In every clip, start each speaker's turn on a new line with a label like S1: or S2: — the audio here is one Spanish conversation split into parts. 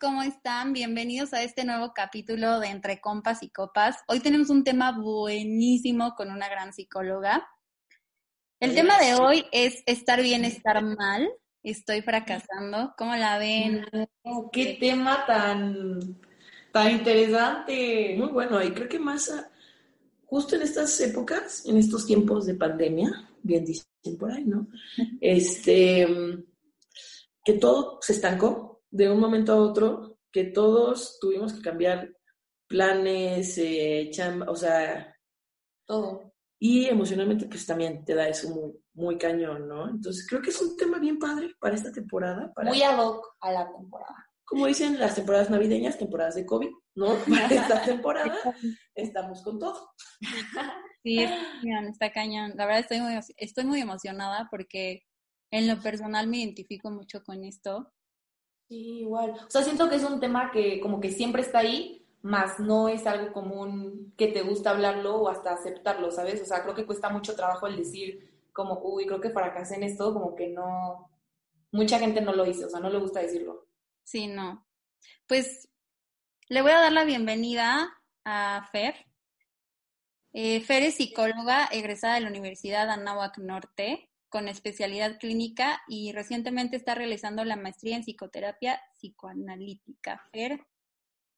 S1: ¿Cómo están? Bienvenidos a este nuevo capítulo de Entre Compas y Copas. Hoy tenemos un tema buenísimo con una gran psicóloga. El tema de hoy es estar bien, estar mal. Estoy fracasando. ¿Cómo la ven?
S2: qué tema tan, tan interesante.
S3: Muy bueno, y creo que más justo en estas épocas, en estos tiempos de pandemia, bien dicen por ahí, ¿no? Este, que todo se estancó, de un momento a otro que todos tuvimos que cambiar planes, eh, chamba, o sea,
S2: todo.
S3: Y emocionalmente, pues también te da eso muy, muy cañón, ¿no? Entonces, creo que es un tema bien padre para esta temporada.
S2: muy ad hoc a la temporada.
S3: Como dicen las temporadas navideñas, temporadas de COVID, ¿no? Para esta temporada estamos con todo.
S1: Sí, está cañón. La verdad estoy muy, estoy muy emocionada porque en lo personal me identifico mucho con esto
S2: Sí, igual. O sea, siento que es un tema que como que siempre está ahí, más no es algo común que te gusta hablarlo o hasta aceptarlo, ¿sabes? O sea, creo que cuesta mucho trabajo el decir como, uy, creo que fracasé en esto, como que no, mucha gente no lo dice, o sea, no le gusta decirlo.
S1: Sí, no. Pues le voy a dar la bienvenida a Fer. Eh, Fer es psicóloga egresada de la Universidad Anáhuac Norte con especialidad clínica y recientemente está realizando la maestría en psicoterapia psicoanalítica. Fer,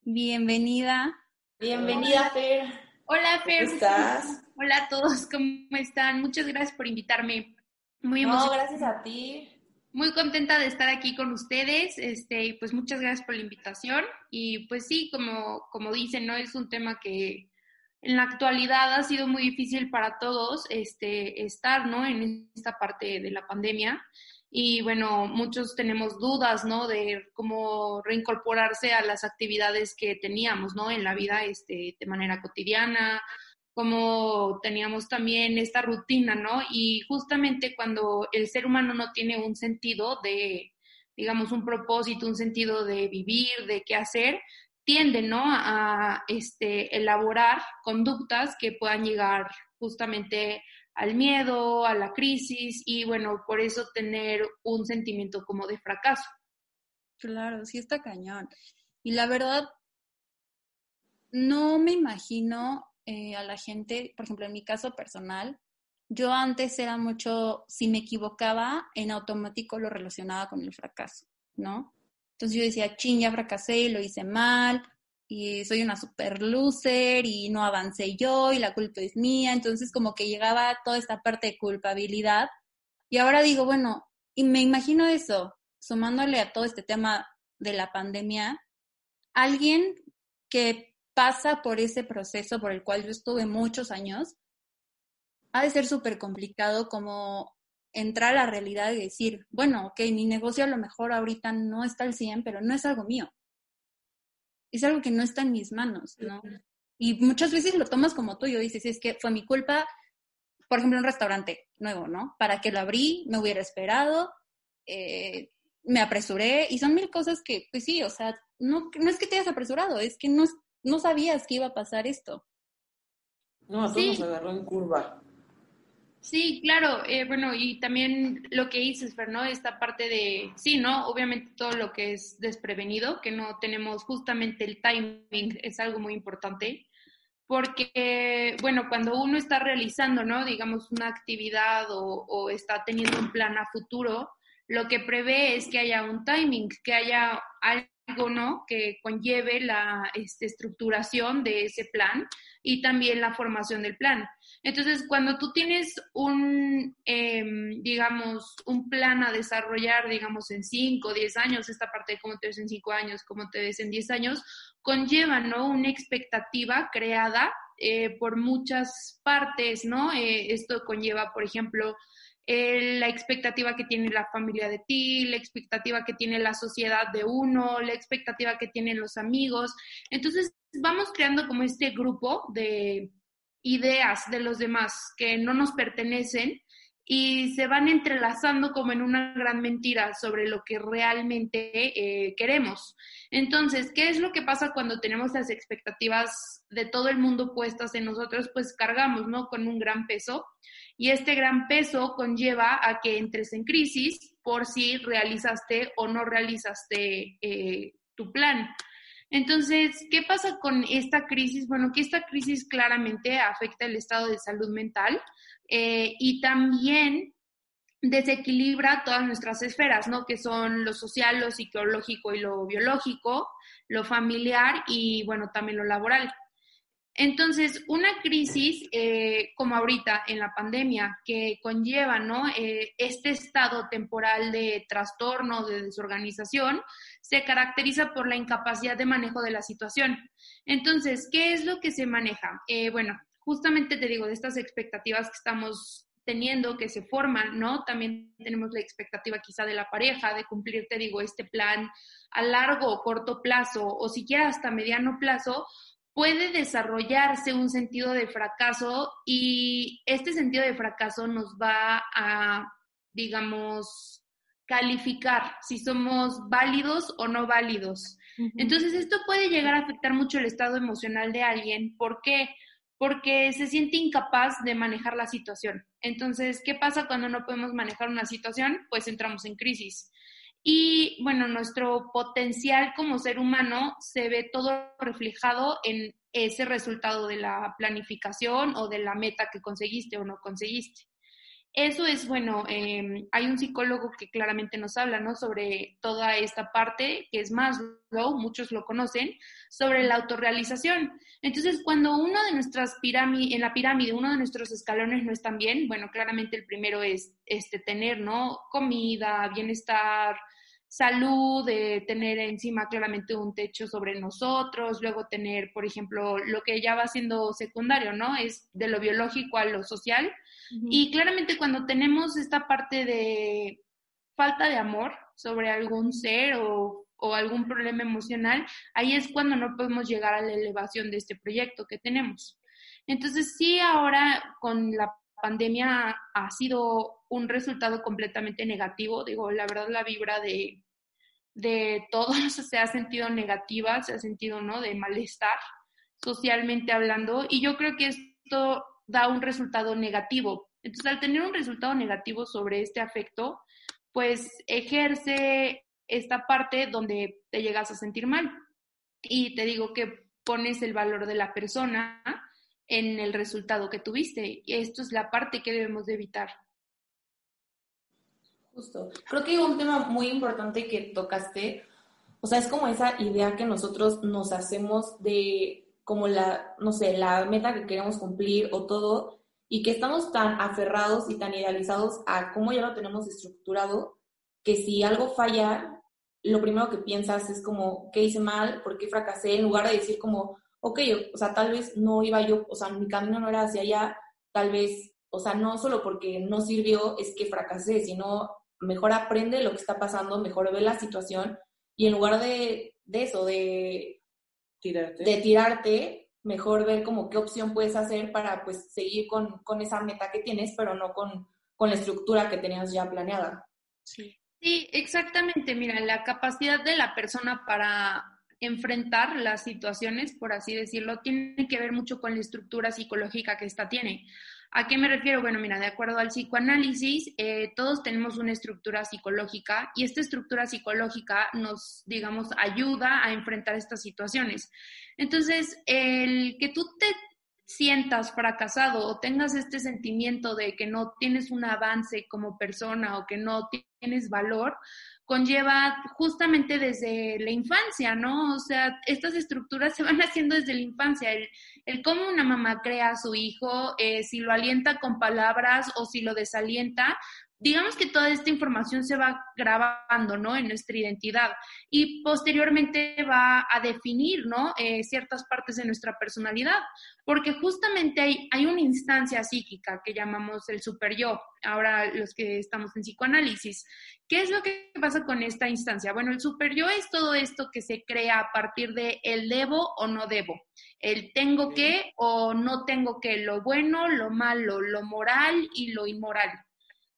S1: bienvenida.
S2: Bienvenida, Fer.
S4: Hola, Fer.
S3: ¿Cómo estás?
S4: Hola a todos, ¿cómo están? Muchas gracias por invitarme.
S2: Muy emocionada. No, gracias a ti.
S4: Muy contenta de estar aquí con ustedes, este, pues muchas gracias por la invitación y pues sí, como, como dicen, ¿no? Es un tema que, en la actualidad ha sido muy difícil para todos este, estar ¿no? en esta parte de la pandemia. Y bueno, muchos tenemos dudas, ¿no? De cómo reincorporarse a las actividades que teníamos, ¿no? En la vida este, de manera cotidiana, como teníamos también esta rutina, ¿no? Y justamente cuando el ser humano no tiene un sentido de, digamos, un propósito, un sentido de vivir, de qué hacer, tienden ¿no? a este, elaborar conductas que puedan llegar justamente al miedo, a la crisis y bueno, por eso tener un sentimiento como de fracaso.
S1: Claro, sí está cañón. Y la verdad, no me imagino eh, a la gente, por ejemplo, en mi caso personal, yo antes era mucho, si me equivocaba, en automático lo relacionaba con el fracaso, ¿no? Entonces yo decía, ching, ya fracasé lo hice mal, y soy una super loser y no avancé yo y la culpa es mía. Entonces como que llegaba toda esta parte de culpabilidad. Y ahora digo, bueno, y me imagino eso, sumándole a todo este tema de la pandemia, alguien que pasa por ese proceso por el cual yo estuve muchos años, ha de ser súper complicado como entrar a la realidad y decir, bueno, ok, mi negocio a lo mejor ahorita no está al 100, pero no es algo mío. Es algo que no está en mis manos, ¿no? Y muchas veces lo tomas como tuyo, dices, es que fue mi culpa, por ejemplo, un restaurante nuevo, ¿no? Para que lo abrí, me hubiera esperado, eh, me apresuré, y son mil cosas que, pues sí, o sea, no, no es que te hayas apresurado, es que no, no sabías que iba a pasar esto.
S3: No, a todos nos agarró en curva.
S4: Sí, claro, eh, bueno, y también lo que dices, Fer, ¿no? Esta parte de, sí, ¿no? Obviamente todo lo que es desprevenido, que no tenemos justamente el timing, es algo muy importante, porque, bueno, cuando uno está realizando, ¿no? Digamos, una actividad o, o está teniendo un plan a futuro, lo que prevé es que haya un timing, que haya algo, ¿no? Que conlleve la este, estructuración de ese plan y también la formación del plan. Entonces, cuando tú tienes un, em, digamos, un plan a desarrollar, digamos, en 5 o 10 años, esta parte de cómo te ves en 5 años, cómo te ves en 10 años, conlleva, ¿no? Una expectativa creada eh, por muchas partes, ¿no? Eh, esto conlleva, por ejemplo, la expectativa que tiene la familia de ti, la expectativa que tiene la sociedad de uno, la expectativa que tienen los amigos. Entonces, vamos creando como este grupo de ideas de los demás que no nos pertenecen y se van entrelazando como en una gran mentira sobre lo que realmente eh, queremos. Entonces, ¿qué es lo que pasa cuando tenemos las expectativas de todo el mundo puestas en nosotros? Pues cargamos, ¿no? Con un gran peso y este gran peso conlleva a que entres en crisis por si realizaste o no realizaste eh, tu plan. Entonces, ¿qué pasa con esta crisis? Bueno, que esta crisis claramente afecta el estado de salud mental eh, y también desequilibra todas nuestras esferas, ¿no? Que son lo social, lo psicológico y lo biológico, lo familiar y, bueno, también lo laboral. Entonces, una crisis eh, como ahorita en la pandemia que conlleva ¿no? Eh, este estado temporal de trastorno, de desorganización, se caracteriza por la incapacidad de manejo de la situación. Entonces, ¿qué es lo que se maneja? Eh, bueno, justamente te digo, de estas expectativas que estamos teniendo, que se forman, ¿no? También tenemos la expectativa quizá de la pareja, de cumplir, te digo, este plan a largo o corto plazo, o siquiera hasta mediano plazo, puede desarrollarse un sentido de fracaso y este sentido de fracaso nos va a, digamos, calificar si somos válidos o no válidos. Entonces, esto puede llegar a afectar mucho el estado emocional de alguien. ¿Por qué? Porque se siente incapaz de manejar la situación. Entonces, ¿qué pasa cuando no podemos manejar una situación? Pues entramos en crisis. Y bueno, nuestro potencial como ser humano se ve todo reflejado en ese resultado de la planificación o de la meta que conseguiste o no conseguiste. Eso es, bueno, em, hay un psicólogo que claramente nos habla, ¿no? Sobre toda esta parte, que es Maslow, muchos lo conocen, sobre la autorrealización. Entonces, cuando uno de nuestras pirámides, en la pirámide, uno de nuestros escalones no están bien, bueno, claramente el primero es este, tener, ¿no? Comida, bienestar, salud, de tener encima claramente un techo sobre nosotros, luego tener, por ejemplo, lo que ya va siendo secundario, ¿no? Es de lo biológico a lo social. Y claramente cuando tenemos esta parte de falta de amor sobre algún ser o, o algún problema emocional, ahí es cuando no podemos llegar a la elevación de este proyecto que tenemos. Entonces, sí, ahora con la pandemia ha sido un resultado completamente negativo. Digo, la verdad la vibra de, de todos se ha sentido negativa, se ha sentido, ¿no? De malestar socialmente hablando. Y yo creo que esto da un resultado negativo. Entonces, al tener un resultado negativo sobre este afecto, pues ejerce esta parte donde te llegas a sentir mal. Y te digo que pones el valor de la persona en el resultado que tuviste. Y esto es la parte que debemos de evitar.
S2: Justo. Creo que un tema muy importante que tocaste, o sea, es como esa idea que nosotros nos hacemos de como la, no sé, la meta que queremos cumplir o todo, y que estamos tan aferrados y tan idealizados a cómo ya lo tenemos estructurado, que si algo falla, lo primero que piensas es como, ¿qué hice mal? ¿Por qué fracasé? En lugar de decir como, ok, o sea, tal vez no iba yo, o sea, mi camino no era hacia allá, tal vez, o sea, no solo porque no sirvió es que fracasé, sino mejor aprende lo que está pasando, mejor ve la situación y en lugar de, eso, de
S3: tirarte.
S2: de tirarte, mejor ver como qué opción puedes hacer para pues seguir con, con esa meta que tienes, pero no con, con la estructura que tenías ya planeada.
S4: Sí. Sí, exactamente. Mira, la capacidad de la persona para enfrentar las situaciones, por así decirlo, tiene que ver mucho con la estructura psicológica que ésta tiene. ¿A qué me refiero? Bueno, mira, de acuerdo al psicoanálisis, eh, todos tenemos una estructura psicológica y esta estructura psicológica nos, digamos, ayuda a enfrentar estas situaciones. Entonces, el que tú te sientas fracasado o tengas este sentimiento de que no tienes un avance como persona o que no tienes valor, conlleva justamente desde la infancia, ¿no? O sea, estas estructuras se van haciendo desde la infancia. El, el cómo una mamá crea a su hijo, eh, si lo alienta con palabras o si lo desalienta, digamos que toda esta información se va grabando, ¿no? En nuestra identidad y posteriormente va a definir, ¿no? Eh, ciertas partes de nuestra personalidad, porque justamente hay, hay una instancia psíquica que llamamos el super yo, ahora los que estamos en psicoanálisis. ¿Qué es lo que pasa con esta instancia? Bueno, el super yo es todo esto que se crea a partir de el debo o no debo, el tengo que o no tengo que, lo bueno, lo malo, lo moral y lo inmoral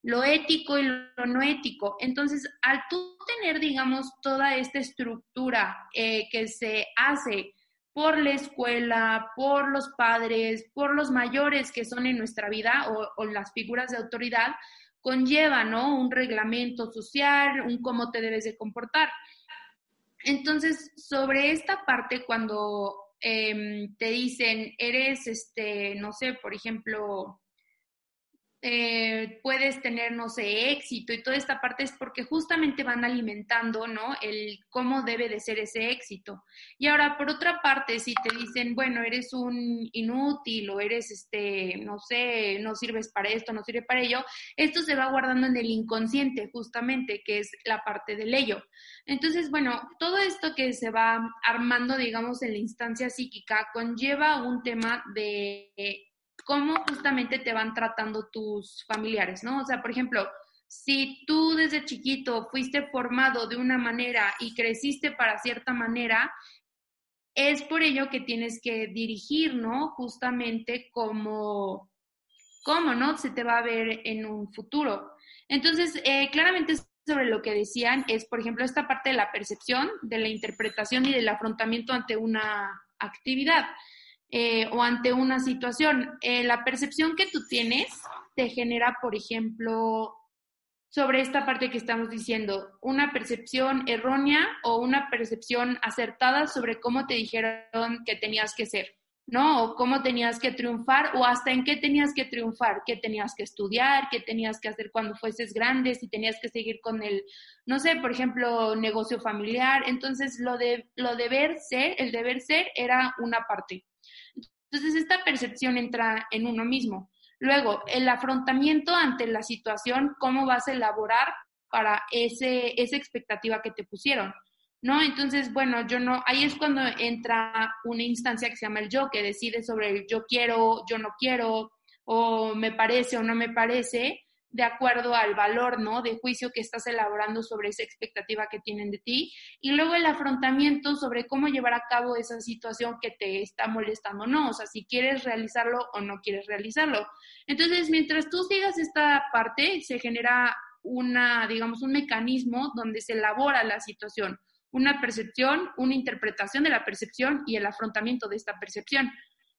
S4: lo ético y lo no ético. Entonces, al tú tener, digamos, toda esta estructura eh, que se hace por la escuela, por los padres, por los mayores que son en nuestra vida o, las figuras de autoridad, conlleva, ¿no? Un reglamento social, un cómo te debes de comportar. Entonces, sobre esta parte, cuando em, te dicen, eres, este, no sé, por ejemplo, eh, puedes tener, no sé, éxito y toda esta parte es porque justamente van alimentando, ¿no? El cómo debe de ser ese éxito. Y ahora, por otra parte, si te dicen, bueno, eres un inútil o eres, este, no sé, no sirves para esto, no sirve para ello, esto se va guardando en el inconsciente, justamente, que es la parte del ello. Entonces, bueno, todo esto que se va armando, digamos, en la instancia psíquica conlleva un tema de cómo justamente te van tratando tus familiares, ¿no? O sea, por ejemplo, si tú desde chiquito fuiste formado de una manera y creciste para cierta manera, es por ello que tienes que dirigir, ¿no? Justamente como, cómo, ¿no? Se te va a ver en un futuro. Entonces, eh, claramente sobre lo que decían es, por ejemplo, esta parte de la percepción, de la interpretación y del afrontamiento ante una actividad. Eh, o ante una situación. Eh, la percepción que tú tienes te genera, por ejemplo, sobre esta parte que estamos diciendo, una percepción errónea o una percepción acertada sobre cómo te dijeron que tenías que ser, ¿no? O cómo tenías que triunfar o hasta en qué tenías que triunfar, qué tenías que estudiar, qué tenías que hacer cuando fueses grande, si tenías que seguir con el, no sé, por ejemplo, negocio familiar. Entonces, lo de lo deber ser, el deber ser era una parte. Entonces, esta percepción entra en uno mismo. Luego, el afrontamiento ante la situación, cómo vas a elaborar para ese, esa expectativa que te pusieron, ¿no? Entonces, bueno, yo no, ahí es cuando entra una instancia que se llama el yo, que decide sobre el yo quiero, yo no quiero, o me parece o no me parece, de acuerdo al valor, ¿no? De juicio que estás elaborando sobre esa expectativa que tienen de ti. Y luego el afrontamiento sobre cómo llevar a cabo esa situación que te está molestando, ¿no? O sea, si quieres realizarlo o no quieres realizarlo. Entonces, mientras tú sigas esta parte, se genera una, digamos, un mecanismo donde se elabora la situación, una percepción, una interpretación de la percepción y el afrontamiento de esta percepción.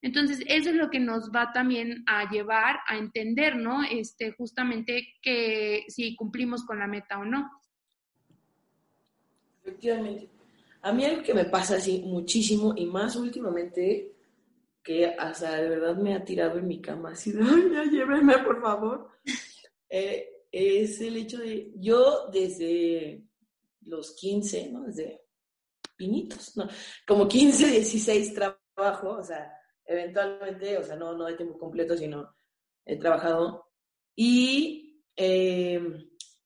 S4: Entonces, eso es lo que nos va también a llevar a entender, ¿no? Este, justamente que si cumplimos con la meta o no.
S3: Efectivamente. A mí algo que me pasa así muchísimo y más últimamente, que hasta de verdad me ha tirado en mi cama así de, ay, llévenme, por favor, eh, es el hecho de, yo desde los 15, ¿no? Desde pinitos, ¿no? Como 15, 16 trabajo, o sea, eventualmente, o sea, no, no de tiempo completo, sino he trabajado. Y eh,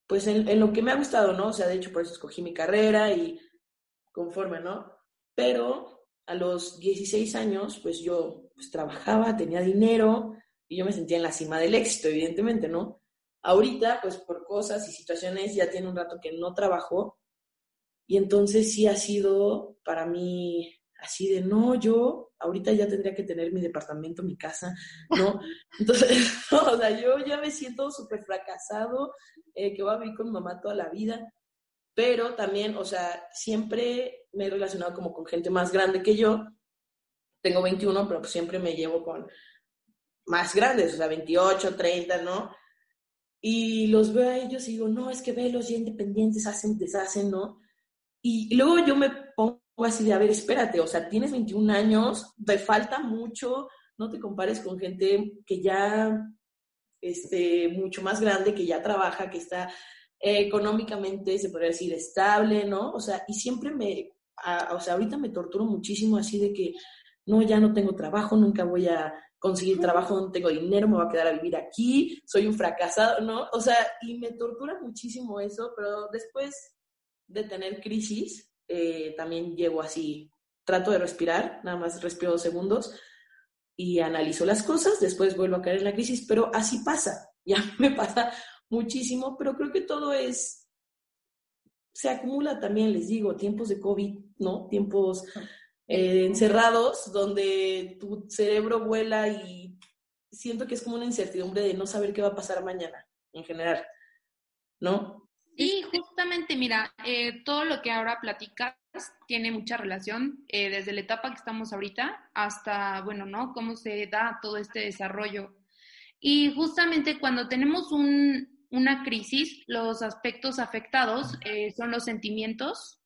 S3: pues en, lo que me ha gustado, ¿no? O sea, de hecho, por eso escogí mi carrera y conforme, ¿no? Pero a los 16 años, pues yo pues, trabajaba, tenía dinero y yo me sentía en la cima del éxito, evidentemente, ¿no? Ahorita, pues por cosas y situaciones, ya tiene un rato que no trabajo y entonces sí ha sido para mí así de, no, yo ahorita ya tendría que tener mi departamento, mi casa, ¿no? Entonces, o sea, yo ya me siento súper fracasado, eh, que voy a vivir con mamá toda la vida, pero también, o sea, siempre me he relacionado como con gente más grande que yo, tengo 21, pero pues siempre me llevo con más grandes, o sea, 28, 30, ¿no? Y los veo a ellos y digo, no, es que ve los ya independientes hacen, deshacen, ¿no? Y luego yo me así de, a ver, espérate, o sea, tienes 21 años, te falta mucho, no te compares con gente que ya, este, mucho más grande, que ya trabaja, que está económicamente, se podría decir, estable, ¿no? O sea, y siempre me, o sea, ahorita me torturo muchísimo así de que, no, ya no tengo trabajo, nunca voy a conseguir trabajo, no tengo dinero, me voy a quedar a vivir aquí, soy un fracasado, ¿no? O sea, y me tortura muchísimo eso, pero después de tener crisis, eh, también llevo así, trato de respirar, nada más respiro dos segundos y analizo las cosas, después vuelvo a caer en la crisis, pero así pasa, ya me pasa muchísimo, pero creo que todo es, se acumula también, les digo, tiempos de COVID, ¿no? Tiempos eh, encerrados donde tu cerebro vuela y siento que es como una incertidumbre de no saber qué va a pasar mañana en general, ¿no?
S4: Justamente, mira, eh, todo lo que ahora platicas tiene mucha relación eh, desde la etapa que estamos ahorita hasta, bueno, ¿no? Cómo se da todo este desarrollo. Y justamente cuando tenemos un, una crisis, los aspectos afectados son los sentimientos,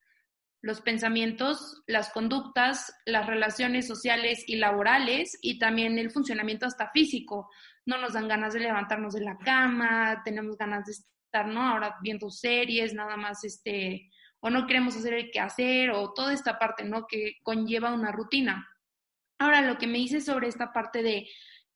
S4: los pensamientos, las conductas, las relaciones sociales y laborales y también el funcionamiento hasta físico. No nos dan ganas de levantarnos de la cama, tenemos ganas de ¿no? Ahora viendo series, nada más este, o no queremos hacer el quehacer o toda esta parte, ¿no? Que conlleva una rutina. Ahora, lo que me dice sobre esta parte de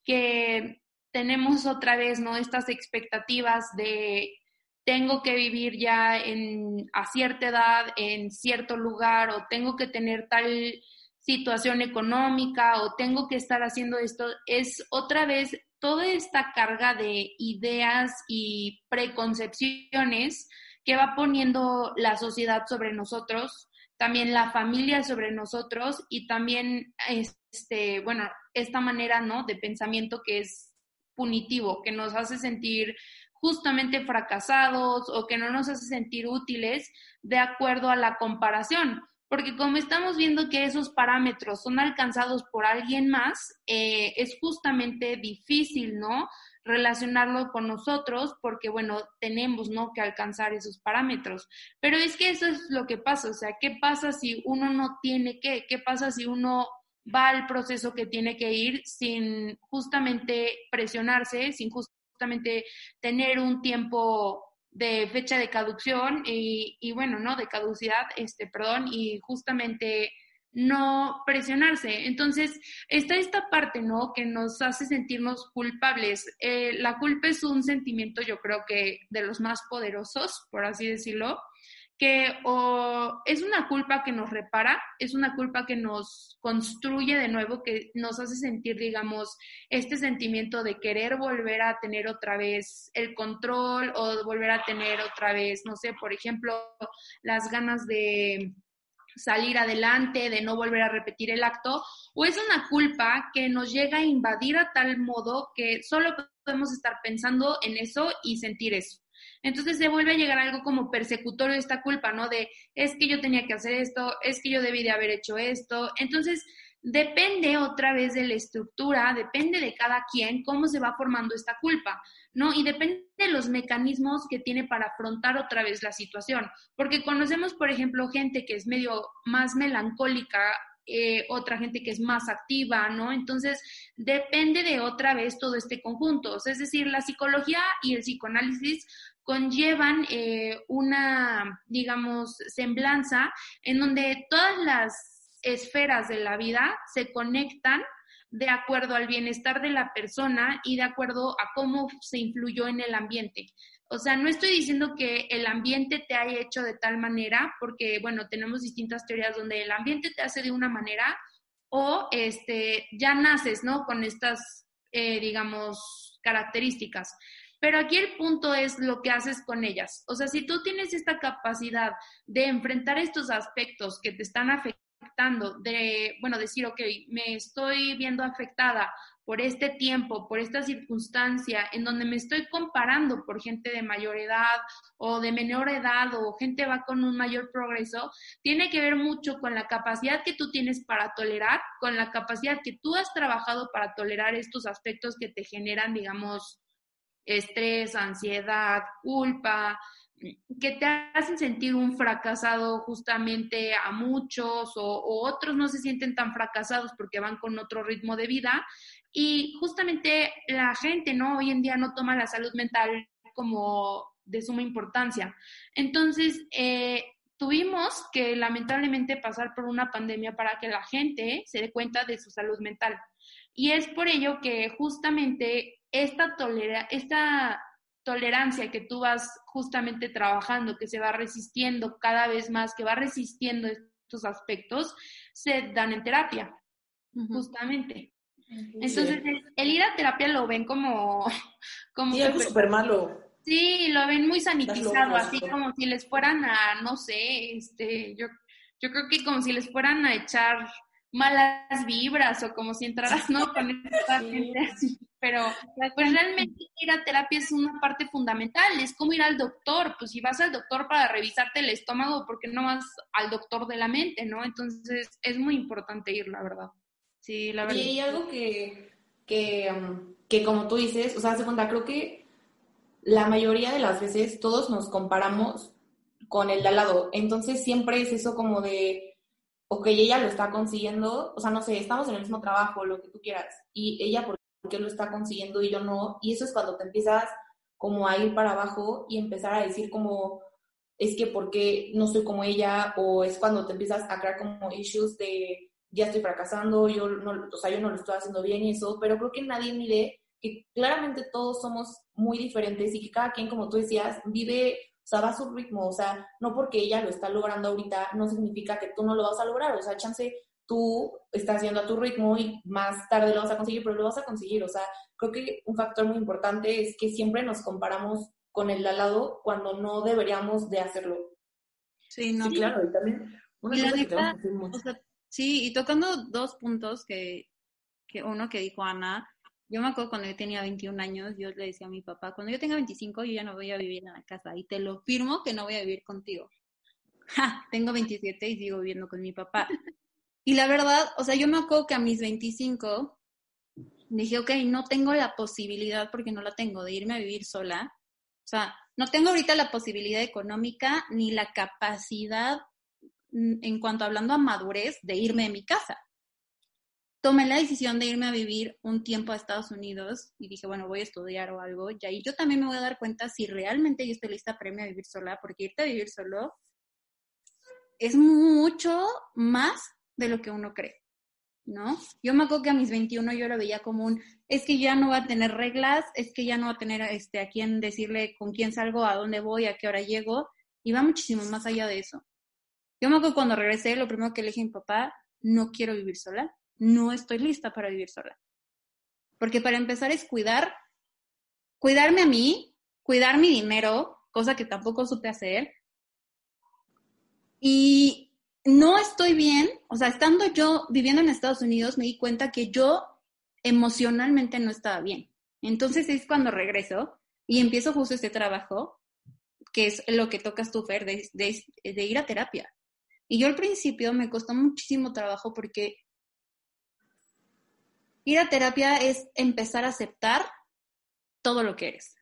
S4: que tenemos otra vez, ¿no? Estas expectativas de tengo que vivir ya en, a cierta edad en cierto lugar o tengo que tener tal situación económica o tengo que estar haciendo esto, es otra vez toda esta carga de ideas y preconcepciones que va poniendo la sociedad sobre nosotros, también la familia sobre nosotros y también este, bueno, esta manera, ¿no? de pensamiento que es punitivo, que nos hace sentir justamente fracasados o que no nos hace sentir útiles de acuerdo a la comparación. Porque como estamos viendo que esos parámetros son alcanzados por alguien más, eh, es justamente difícil, ¿no? relacionarlo con nosotros porque, bueno, tenemos, ¿no? Que alcanzar esos parámetros. Pero es que eso es lo que pasa, o sea, ¿qué pasa si uno no tiene qué? ¿Qué pasa si uno va al proceso que tiene que ir sin justamente presionarse, sin justamente justamente tener un tiempo de fecha de caducción y, y, bueno, ¿no? De caducidad, este, perdón, y justamente no presionarse. Entonces, está esta parte, ¿no? Que nos hace sentirnos culpables. Eh, la culpa es un sentimiento, yo creo que de los más poderosos, por así decirlo, que o es una culpa que nos repara, es una culpa que nos construye de nuevo, que nos hace sentir, digamos, este sentimiento de querer volver a tener otra vez el control o volver a tener otra vez, no sé, por ejemplo, las ganas de salir adelante, de no volver a repetir el acto, o es una culpa que nos llega a invadir a tal modo que solo podemos estar pensando en eso y sentir eso. Entonces se vuelve a llegar algo como persecutorio esta culpa, ¿no? De es que yo tenía que hacer esto, es que yo debí de haber hecho esto. Entonces depende otra vez de la estructura, depende de cada quien cómo se va formando esta culpa, ¿no? Y depende de los mecanismos que tiene para afrontar otra vez la situación. Porque conocemos, por ejemplo, gente que es medio más melancólica eh, otra gente que es más activa, ¿no? Entonces, depende de otra vez todo este conjunto. es decir, la psicología y el psicoanálisis conllevan eh, una, digamos, semblanza en donde todas las esferas de la vida se conectan de acuerdo al bienestar de la persona y de acuerdo a cómo se influyó en el ambiente. O sea, no estoy diciendo que el ambiente te haya hecho de tal manera, porque, bueno, tenemos distintas teorías donde el ambiente te hace de una manera o este, ya naces, ¿no? Con estas, eh, digamos, características. Pero aquí el punto es lo que haces con ellas. O sea, si tú tienes esta capacidad de enfrentar estos aspectos que te están afectando, de, bueno, decir, ok, me estoy viendo afectada por este tiempo, por esta circunstancia, en donde me estoy comparando por gente de mayor edad o de menor edad o gente va con un mayor progreso, tiene que ver mucho con la capacidad que tú tienes para tolerar, con la capacidad que tú has trabajado para tolerar estos aspectos que te generan, digamos, estrés, ansiedad, culpa, que te hacen sentir un fracasado justamente a muchos o, otros no se sienten tan fracasados porque van con otro ritmo de vida y justamente la gente, ¿no? Hoy en día no toma la salud mental como de suma importancia. Entonces, eh, tuvimos que lamentablemente pasar por una pandemia para que la gente se dé cuenta de su salud mental. Y es por ello que justamente esta, tolera esta tolerancia que tú vas justamente trabajando, que se va resistiendo cada vez más, que va resistiendo estos aspectos, se dan en terapia, justamente. Entonces, el, ir a terapia lo ven como... como
S3: sí, algo súper malo.
S4: Sí, lo ven muy sanitizado, así como si les fueran a, no sé, este, yo, yo creo que como si les fueran a echar malas vibras o como si entraras, ¿no? Con esta gente así. Pero pues realmente ir a terapia es una parte fundamental, es como ir al doctor, pues si vas al doctor para revisarte el estómago, ¿por qué no vas al doctor de la mente, no? Entonces es muy importante ir, la verdad.
S2: Sí, la verdad. Y hay algo que, que, um, que como tú dices, o sea, segunda, creo que la mayoría de las veces todos nos comparamos con el de al lado. Entonces siempre es eso como de, ok, ella lo está consiguiendo, o sea, no sé, estamos en el mismo trabajo, lo que tú quieras, y ella por qué lo está consiguiendo y yo no, y eso es cuando te empiezas como a ir para abajo y empezar a decir como, es que por qué no soy como ella, o es cuando te empiezas a crear como issues de, ya estoy fracasando, yo no, o sea, yo no lo estoy haciendo bien y eso, pero creo que nadie mide que claramente todos somos muy diferentes y que cada quien, como tú decías, vive, o sea, va a su ritmo, o sea, no porque ella lo está logrando ahorita, no significa que tú no lo vas a lograr, o sea, chance, tú estás yendo a tu ritmo y más tarde lo vas a conseguir, pero lo vas a conseguir, o sea, creo que un factor muy importante es que siempre nos comparamos con el de al lado cuando no deberíamos de hacerlo.
S1: Sí, no, claro, y también una cosa Sí, y tocando dos puntos que, que uno que dijo Ana, yo me acuerdo cuando yo tenía 21 años, yo le decía a mi papá, cuando yo tenga 25 yo ya no voy a vivir en la casa y te lo firmo que no voy a vivir contigo. Tengo 27 y sigo viviendo con mi papá. Y la verdad, o sea, yo me acuerdo que a mis 25 dije, ok, no tengo la posibilidad, porque no la tengo, de irme a vivir sola. O sea, no tengo ahorita la posibilidad económica ni la capacidad mm, en cuanto hablando a madurez de irme de mi casa tomé la decisión de irme a vivir un tiempo a Estados Unidos y dije, bueno, voy a estudiar o algo, y ahí yo también me voy a dar cuenta si realmente yo estoy lista para irme a vivir sola, porque irte a vivir solo es mucho más de lo que uno cree, ¿no? Yo me acuerdo que a mis 21 yo lo veía como un, es que ya no va a tener reglas, es que ya no va a tener este, a quién decirle con quién salgo, a dónde voy, a qué hora llego, y va muchísimo más allá de eso. Yo me acuerdo cuando regresé, lo primero que le dije a mi papá, no quiero vivir sola, no estoy lista para vivir sola. Porque para empezar es cuidar, cuidarme a mí, cuidar mi dinero, cosa que tampoco supe hacer. Y no estoy bien, o sea, estando yo viviendo en Estados Unidos, me di cuenta que yo emocionalmente no estaba bien. Entonces es cuando regreso y empiezo justo este trabajo, que es lo que tocas tú, Fer, de, de ir a terapia. Y yo al principio me costó muchísimo trabajo porque Ir a terapia es empezar a aceptar todo lo que eres.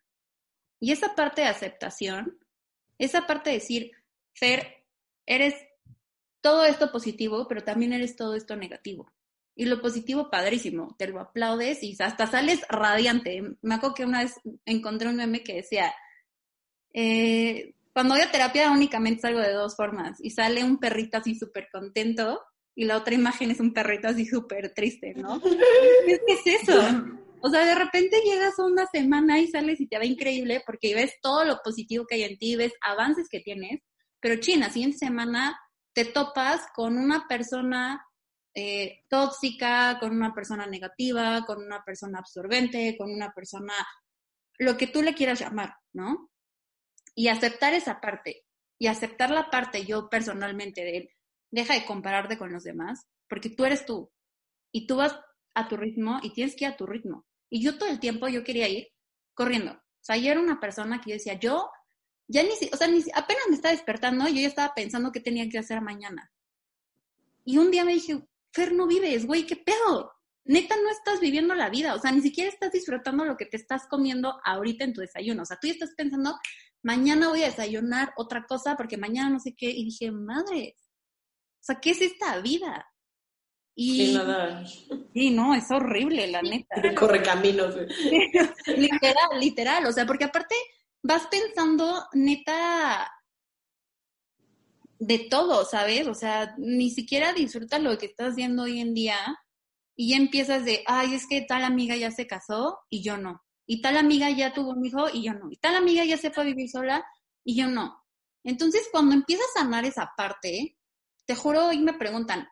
S1: Y esa parte de aceptación, esa parte de decir, Fer, eres todo esto positivo, pero también eres todo esto negativo. Y lo positivo, padrísimo, te lo aplaudes y hasta sales radiante. Me acuerdo que una vez encontré un meme que decía, eh, cuando voy a terapia únicamente salgo de dos formas y sale un perrito así súper contento y la otra imagen es un perrito así súper triste, ¿no? ¿Qué es eso? O sea, de repente llegas a una semana y sales y te va increíble porque ves todo lo positivo que hay en ti, ves avances que tienes, pero china, siguiente semana te topas con una persona eh, tóxica, con una persona negativa, con una persona absorbente, con una persona, lo que tú le quieras llamar, ¿no? Y aceptar esa parte, y aceptar la parte yo personalmente de él deja de compararte con los demás, porque tú eres tú y tú vas a tu ritmo y tienes que ir a tu ritmo. Y yo todo el tiempo yo quería ir corriendo. O sea, yo era una persona que yo decía, yo ya ni, o sea, ni, apenas me estaba despertando, yo ya estaba pensando qué tenía que hacer mañana. Y un día me dije, Fer, no vives, güey, ¿qué pedo? Neta, no estás viviendo la vida, o sea, ni siquiera estás disfrutando lo que te estás comiendo ahorita en tu desayuno. O sea, tú ya estás pensando, mañana voy a desayunar otra cosa porque mañana no sé qué. Y dije, madre, o sea, ¿qué es esta vida?
S3: Y, sí, nada.
S1: Sí, no, es horrible, la neta.
S3: Corre caminos.
S1: literal, literal. O sea, porque aparte vas pensando, neta, de todo, ¿sabes? O sea, ni siquiera disfrutas lo que estás haciendo hoy en día y ya empiezas de, ay, es que tal amiga ya se casó y yo no. Y tal amiga ya tuvo un hijo y yo no. Y tal amiga ya se fue a vivir sola y yo no. Entonces, cuando empiezas a amar esa parte, te juro, hoy me preguntan,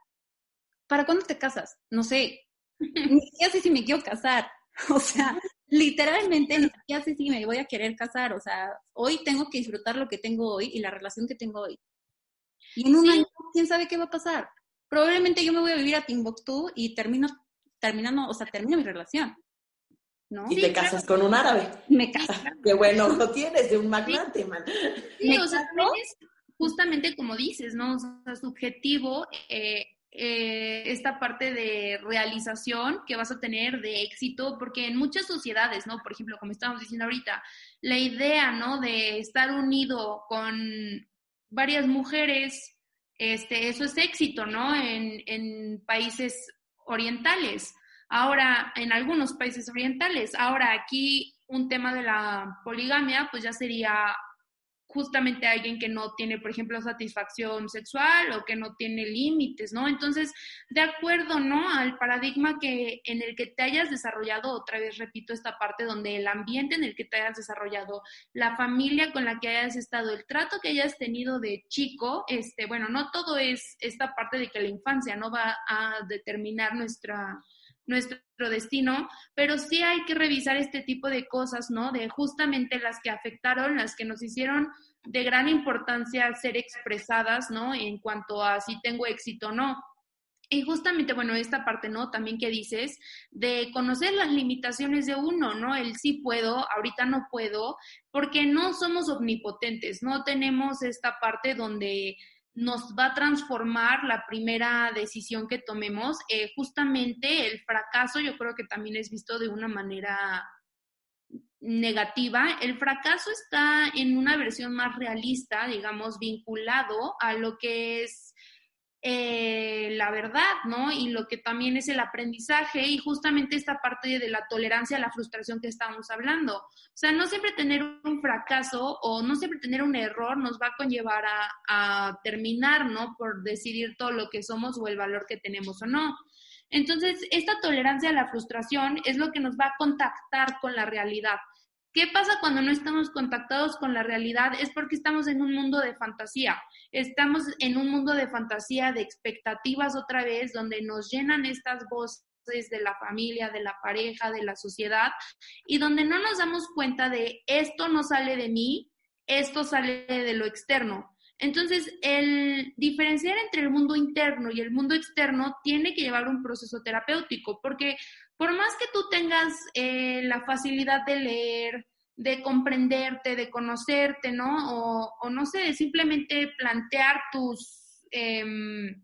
S1: ¿para cuándo te casas? No sé. Ni siquiera sé si me quiero casar. O sea, literalmente ni siquiera sé si me voy a querer casar. O sea, hoy tengo que disfrutar lo que tengo hoy y la relación que tengo hoy. Y en un año, quién sabe qué va a pasar. Probablemente yo me voy a vivir a Timbuktu y termino, terminando, o sea, termino mi relación. ¿no?
S3: Y te casas con un árabe.
S1: Me caso.
S3: Qué bueno ojo tienes de un magnate, man.
S4: Sí, o sea, es justamente como dices, ¿no? O sea, subjetivo, eh, eh, esta parte de realización que vas a tener de éxito, porque en muchas sociedades, ¿no? Por ejemplo, como estábamos diciendo ahorita, la idea, ¿no? De estar unido con varias mujeres, este, eso es éxito, ¿no? En, en países orientales. Ahora, en algunos países orientales. Ahora, aquí un tema de la poligamia, pues ya sería justamente alguien que no tiene, por ejemplo, satisfacción sexual o que no tiene límites, ¿no? Entonces, de acuerdo, ¿no? Al paradigma que en el que te hayas desarrollado, otra vez repito esta parte donde el ambiente en el que te hayas desarrollado, la familia con la que hayas estado, el trato que hayas tenido de chico, este, bueno, no todo es esta parte de que la infancia no va a determinar nuestra nuestro destino, pero sí hay que revisar este tipo de cosas, ¿no? De justamente las que afectaron, las que nos hicieron de gran importancia ser expresadas, ¿no? En cuanto a si tengo éxito o no. Y justamente, bueno, esta parte, ¿no? También que dices, de conocer las limitaciones de uno, ¿no? El sí puedo, ahorita no puedo, porque no somos omnipotentes, no tenemos esta parte donde nos va a transformar la primera decisión que tomemos. Eh, justamente el fracaso yo creo que también es visto de una manera negativa. El fracaso está en una versión más realista, digamos, vinculado a lo que es eh, la verdad, ¿no? Y lo que también es el aprendizaje y justamente esta parte de la tolerancia a la frustración que estábamos hablando. O sea, no siempre tener un fracaso o no siempre tener un error nos va a conllevar a, a terminar, ¿no? Por decidir todo lo que somos o el valor que tenemos o no. Entonces, esta tolerancia a la frustración es lo que nos va a contactar con la realidad. ¿Qué pasa cuando no estamos contactados con la realidad? Es porque estamos en un mundo de fantasía. Estamos en un mundo de fantasía, de expectativas otra vez, donde nos llenan estas voces de la familia, de la pareja, de la sociedad, y donde no nos damos cuenta de esto no sale de mí, esto sale de lo externo. Entonces, el diferenciar entre el mundo interno y el mundo externo tiene que llevar un proceso terapéutico, porque por más que tú tengas eh, la facilidad de leer, de comprenderte, de conocerte, ¿no? O, no sé, simplemente plantear tus, em,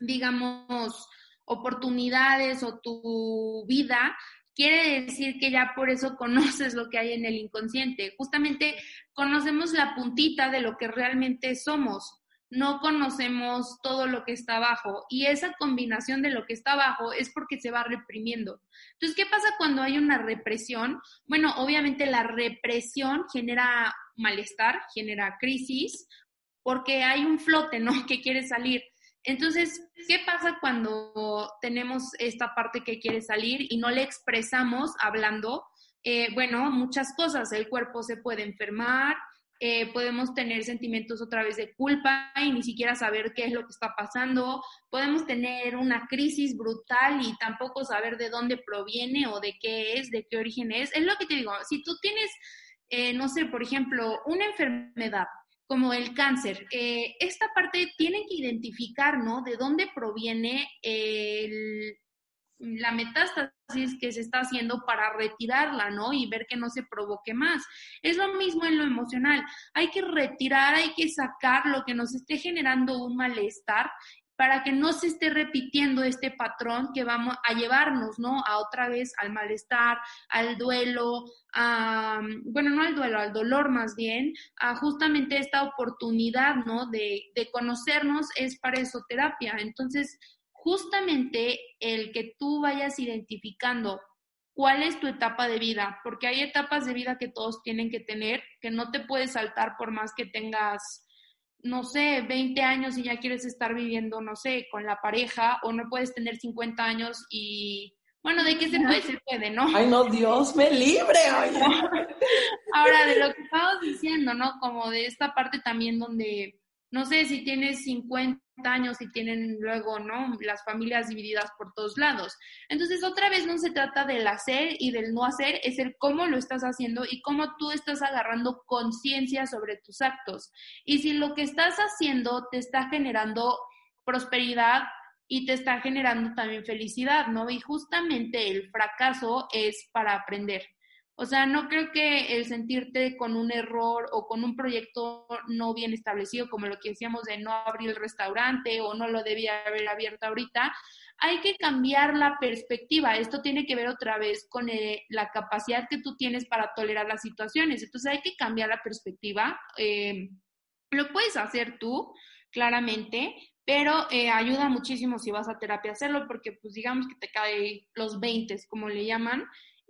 S4: digamos, oportunidades o tu vida, quiere decir que ya por eso conoces lo que hay en el inconsciente. Justamente conocemos la puntita de lo que realmente somos no conocemos todo lo que está abajo y esa combinación de lo que está abajo es porque se va reprimiendo. Entonces, ¿qué pasa cuando hay una represión? Bueno, obviamente la represión genera malestar, genera crisis, porque hay un flote, ¿no? Que quiere salir. Entonces, ¿qué pasa cuando tenemos esta parte que quiere salir y no le expresamos hablando? Eh, bueno, muchas cosas. El cuerpo se puede enfermar, eh, podemos tener sentimientos otra vez de culpa y ni siquiera saber qué es lo que está pasando, podemos tener una crisis brutal y tampoco saber de dónde proviene o de qué es, de qué origen es. Es lo que te digo, si tú tienes, eh, no sé, por ejemplo, una enfermedad como el cáncer, eh, esta parte tienen que identificar, ¿no? De dónde proviene el, la metástasis que se está haciendo para retirarla, ¿no? Y ver que no se provoque más. Es lo mismo en lo emocional. Hay que retirar, hay que sacar lo que nos esté generando un malestar para que no se esté repitiendo este patrón que vamos a llevarnos, ¿no? A otra vez al malestar, al duelo, a, bueno, no al duelo, al dolor más bien, a justamente esta oportunidad, ¿no? De, de conocernos es para eso terapia. Entonces, justamente el que tú vayas identificando cuál es tu etapa de vida, porque hay etapas de vida que todos tienen que tener, que no te puedes saltar por más que tengas no sé, 20 años y ya quieres estar viviendo, no sé, con la pareja, o no puedes tener 50 años y, bueno, de qué se puede, se puede, ¿no?
S3: Ay, no, Dios me libre, oye.
S4: Ahora, de lo que estabas diciendo, ¿no? Como de esta parte también donde, no sé, si tienes 50 años y tienen luego, ¿no? Las familias divididas por todos lados. Entonces, otra vez no se trata del hacer y del no hacer, es el cómo lo estás haciendo y cómo tú estás agarrando conciencia sobre tus actos. Y si lo que estás haciendo te está generando prosperidad y te está generando también felicidad, ¿no? Y justamente el fracaso es para aprender. O sea, no creo que el sentirte con un error o con un proyecto no bien establecido, como lo que decíamos de no abrir el restaurante o no lo debía haber abierto ahorita, hay que cambiar la perspectiva. Esto tiene que ver otra vez con eh, la capacidad que tú tienes para tolerar las situaciones. Entonces hay que cambiar la perspectiva. Eh, lo puedes hacer tú, claramente, pero eh, ayuda muchísimo si vas a terapia a hacerlo porque pues digamos que te cae los 20, como le llaman,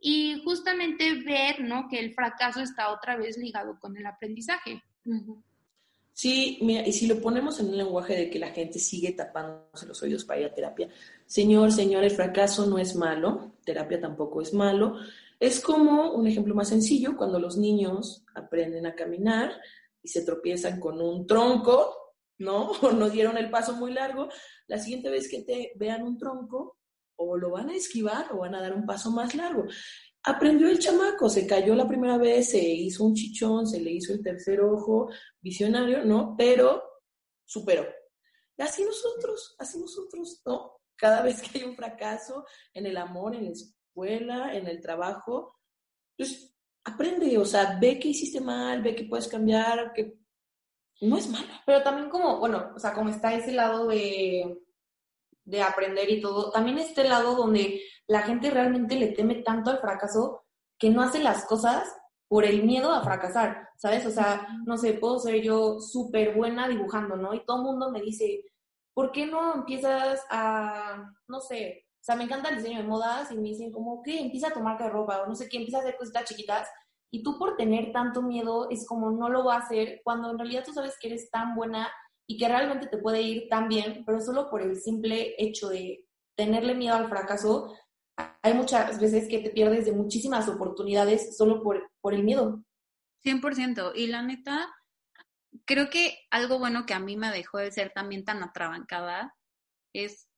S4: y justamente ver, ¿no? Que el fracaso está otra vez ligado con el aprendizaje.
S3: Sí, mira, y si lo ponemos en un lenguaje de que la gente sigue tapándose los oídos para ir a terapia, señor, señor, el fracaso no es malo, terapia tampoco es malo. Es como un ejemplo más sencillo, cuando los niños aprenden a caminar y se tropiezan con un tronco, ¿no? O no dieron el paso muy largo, la siguiente vez que te vean un tronco, o lo van a esquivar o van a dar un paso más largo. Aprendió el chamaco, se cayó la primera vez, se hizo un chichón, se le hizo el tercer ojo, visionario, ¿no? Pero superó. Así nosotros, así nosotros, ¿no? Cada vez que hay un fracaso en el amor, en la escuela, en el trabajo, pues aprende, o sea, ve que hiciste mal, ve que puedes cambiar, que no es malo.
S2: Pero también como, bueno, o sea, como está ese lado de de aprender y todo, también este lado donde la gente realmente le teme tanto al fracaso que no hace las cosas por el miedo a fracasar, ¿sabes? O sea, no sé, puedo ser yo súper buena dibujando, ¿no? Y todo el mundo me dice, ¿por qué no empiezas a, no sé, o sea, me encanta el diseño de modas y me dicen como, ¿qué? Empieza a tomar de ropa o no sé qué, empieza a hacer cositas chiquitas. Y tú por tener tanto miedo es como no lo va a hacer cuando en realidad tú sabes que eres tan buena y que realmente te puede ir tan bien, pero solo por el simple hecho de tenerle miedo al fracaso, hay muchas veces que te pierdes de muchísimas oportunidades solo por, por el miedo.
S1: 100%. Y la neta, creo que algo bueno que a mí me dejó de ser también tan atrabancada es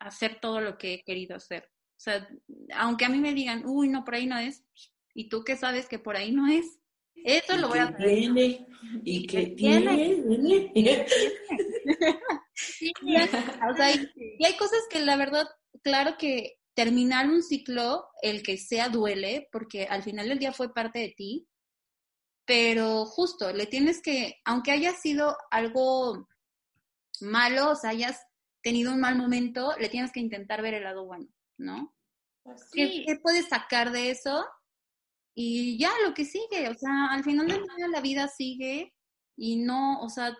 S1: hacer todo lo que he querido hacer. O sea, aunque a mí me digan, uy, no, por ahí no es, ¿y tú qué sabes que por ahí no es? Eso lo voy a hacer.
S3: y que tiene.
S1: o sea, y hay cosas que la verdad, claro que terminar un ciclo, el que sea duele, porque al final del día fue parte de ti, pero justo, le tienes que, aunque haya sido algo malo, o sea, hayas tenido un mal momento, le tienes que intentar ver el lado bueno, ¿no? Pues ¿Qué, ¿Qué, puedes sacar de eso? Y ya lo que sigue, o sea, al final del día la vida sigue y no, o sea,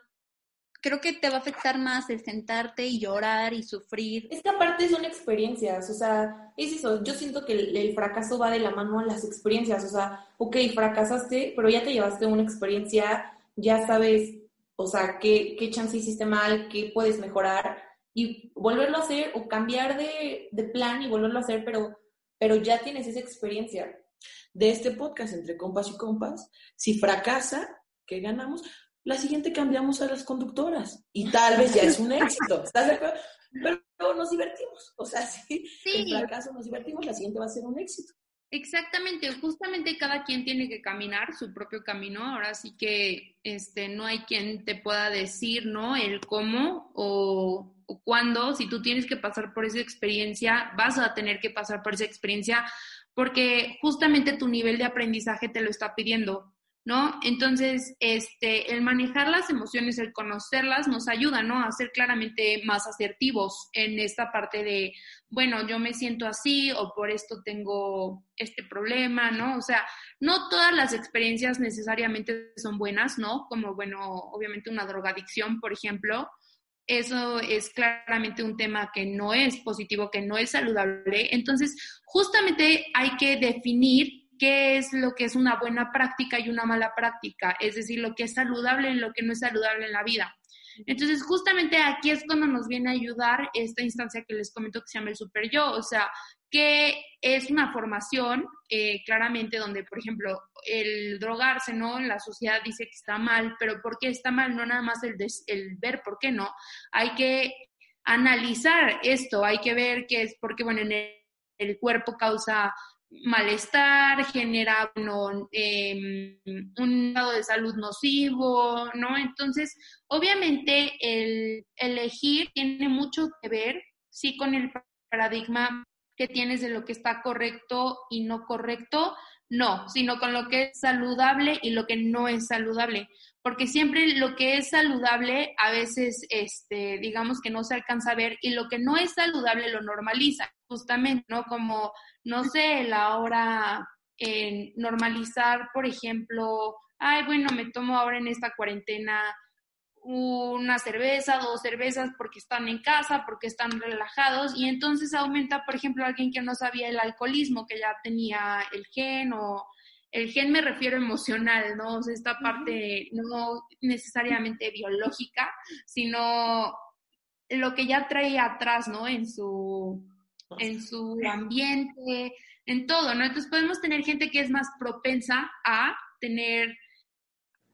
S1: creo que te va a afectar más el sentarte y llorar y sufrir.
S2: Esta parte son experiencias, o sea, es eso, yo siento que el, fracaso va de la mano a las experiencias, o sea, ok, fracasaste, pero ya te llevaste una experiencia, ya sabes, o sea, qué, qué chance hiciste mal, qué puedes mejorar y volverlo a hacer o cambiar de, de plan y volverlo a hacer, pero, pero ya tienes esa experiencia
S3: de este podcast entre compas y compas. Si fracasa, ¿qué ganamos? La siguiente cambiamos a las conductoras y tal vez ya es un éxito. ¿Estás de acuerdo? Pero nos divertimos. O sea, si sí. fracaso nos divertimos, la siguiente va a ser un éxito.
S4: Exactamente, justamente cada quien tiene que caminar su propio camino. Ahora sí que este, no hay quien te pueda decir, ¿no? El cómo o, o cuándo. Si tú tienes que pasar por esa experiencia, vas a tener que pasar por esa experiencia porque justamente tu nivel de aprendizaje te lo está pidiendo, ¿no? Entonces, este, el manejar las emociones, el conocerlas, nos ayuda, ¿no? A ser claramente más asertivos en esta parte de, bueno, yo me siento así o por esto tengo este problema, ¿no? O sea, no todas las experiencias necesariamente son buenas, ¿no? Como, bueno, obviamente una drogadicción, por ejemplo, eso es claramente un tema que no es positivo, que no es saludable. Entonces, justamente hay que definir qué es lo que es una buena práctica y una mala práctica, es decir, lo que es saludable y lo que no es saludable en la vida. Entonces, justamente aquí es cuando nos viene a ayudar esta instancia que les comento que se llama el super yo, o sea, que es una formación eh, claramente donde, por ejemplo, el drogarse, ¿no? La sociedad dice que está mal, pero ¿por qué está mal? No nada más el, el ver por qué no. Hay que analizar esto, hay que ver qué es, porque, bueno, en el, cuerpo causa malestar, genera em, un estado de salud nocivo, ¿no? Entonces, obviamente el elegir tiene mucho que ver, sí, con el paradigma que tienes de lo que está correcto y no correcto, no, sino con lo que es saludable y lo que no es saludable. Porque siempre lo que es saludable a veces, este, digamos que no se alcanza a ver y lo que no es saludable lo normaliza, justamente, ¿no? Como, no sé, la hora en normalizar, por ejemplo, ay, bueno, me tomo ahora en esta cuarentena una cerveza, dos cervezas porque están en casa, porque están relajados y entonces aumenta, por ejemplo, alguien que no sabía el alcoholismo, que ya tenía el gen o el gen me refiero emocional, ¿no? O sea, esta parte no necesariamente biológica, sino lo que ya trae atrás, ¿no? En su, en su ambiente, en todo, ¿no? Entonces podemos tener gente que es más propensa a tener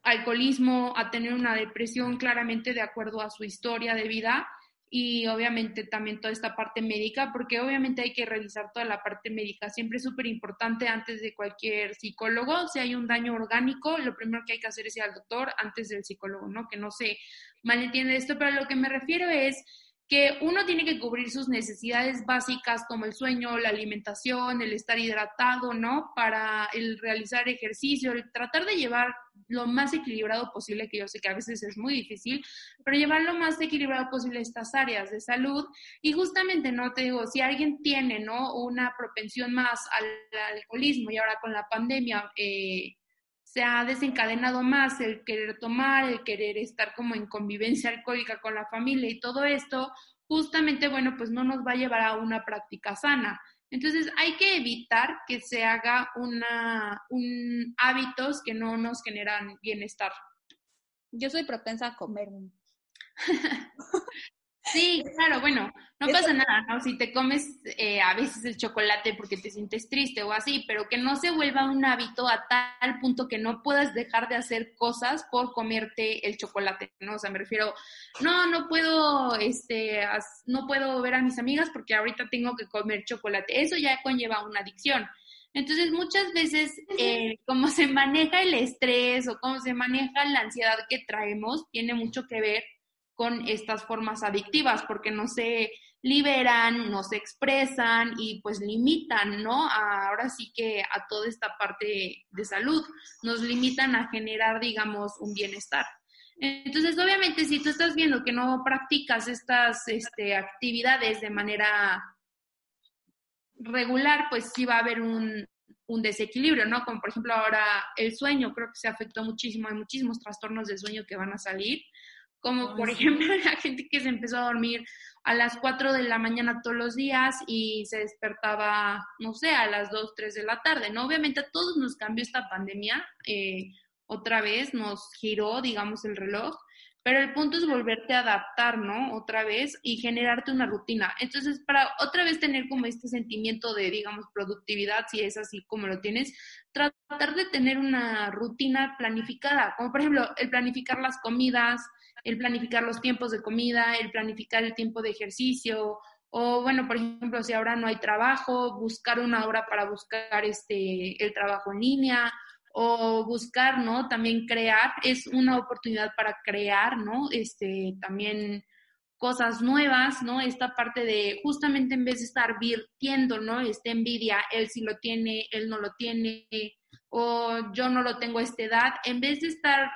S4: alcoholismo, a tener una depresión claramente de acuerdo a su historia de vida y obviamente también toda esta parte médica, porque obviamente hay que revisar toda la parte médica. Siempre es súper importante antes de cualquier psicólogo, si hay un daño orgánico, lo primero que hay que hacer es ir al doctor antes del psicólogo, ¿no? Que no se malentiende esto, pero lo que me refiero es que uno tiene que cubrir sus necesidades básicas como el sueño, la alimentación, el estar hidratado, ¿no? Para el realizar ejercicio, el tratar de llevar lo más equilibrado posible, que yo sé que a veces es muy difícil, pero llevar lo más equilibrado posible estas áreas de salud. Y justamente, ¿no? Te digo, si alguien tiene, ¿no? Una propensión más al, alcoholismo y ahora con la pandemia, eh, se ha desencadenado más el querer tomar, el querer estar como en convivencia alcohólica con la familia y todo esto, justamente, bueno, pues no nos va a llevar a una práctica sana. Entonces hay que evitar que se haga una, un hábitos que no nos generan bienestar.
S1: Yo soy propensa a comer.
S4: Sí, claro, bueno, no pasa nada, ¿no? Si te comes eh, a veces el chocolate porque te sientes triste o así, pero que no se vuelva un hábito a tal punto que no puedas dejar de hacer cosas por comerte el chocolate, ¿no? O sea, me refiero, no, no puedo, este, no puedo ver a mis amigas porque ahorita tengo que comer chocolate. Eso ya conlleva una adicción. Entonces, muchas veces, eh, como se maneja el estrés o cómo se maneja la ansiedad que traemos, tiene mucho que ver con estas formas adictivas, porque no se liberan, no se expresan y pues limitan, ¿no? ahora sí que a toda esta parte de salud, nos limitan a generar, digamos, un bienestar. Entonces, obviamente, si tú estás viendo que no practicas estas este, actividades de manera regular, pues sí va a haber un desequilibrio, ¿no? Como por ejemplo ahora el sueño, creo que se afectó muchísimo, hay muchísimos trastornos de sueño que van a salir, como por ejemplo la gente que se empezó a dormir a las 4 de la mañana todos los días y se despertaba, no sé, a las 2, 3 de la tarde, ¿no? Obviamente a todos nos cambió esta pandemia, eh, otra vez nos giró, digamos, el reloj, pero el punto es volverte a adaptar, ¿no? Otra vez y generarte una rutina. Entonces, para otra vez tener como este sentimiento de, digamos, productividad, si es así como lo tienes, tratar de tener una rutina planificada, como por ejemplo el planificar las comidas, el planificar los tiempos de comida, el planificar el tiempo de ejercicio, o bueno, por ejemplo, si ahora no hay trabajo, buscar una hora para buscar este, el trabajo en línea, o buscar, ¿no? También crear, es una oportunidad para crear, ¿no? Este, también cosas nuevas, ¿no? Esta parte de justamente en vez de estar virtiendo, ¿no? Esta envidia, él sí lo tiene, él no lo tiene, o yo no lo tengo a esta edad, en vez de estar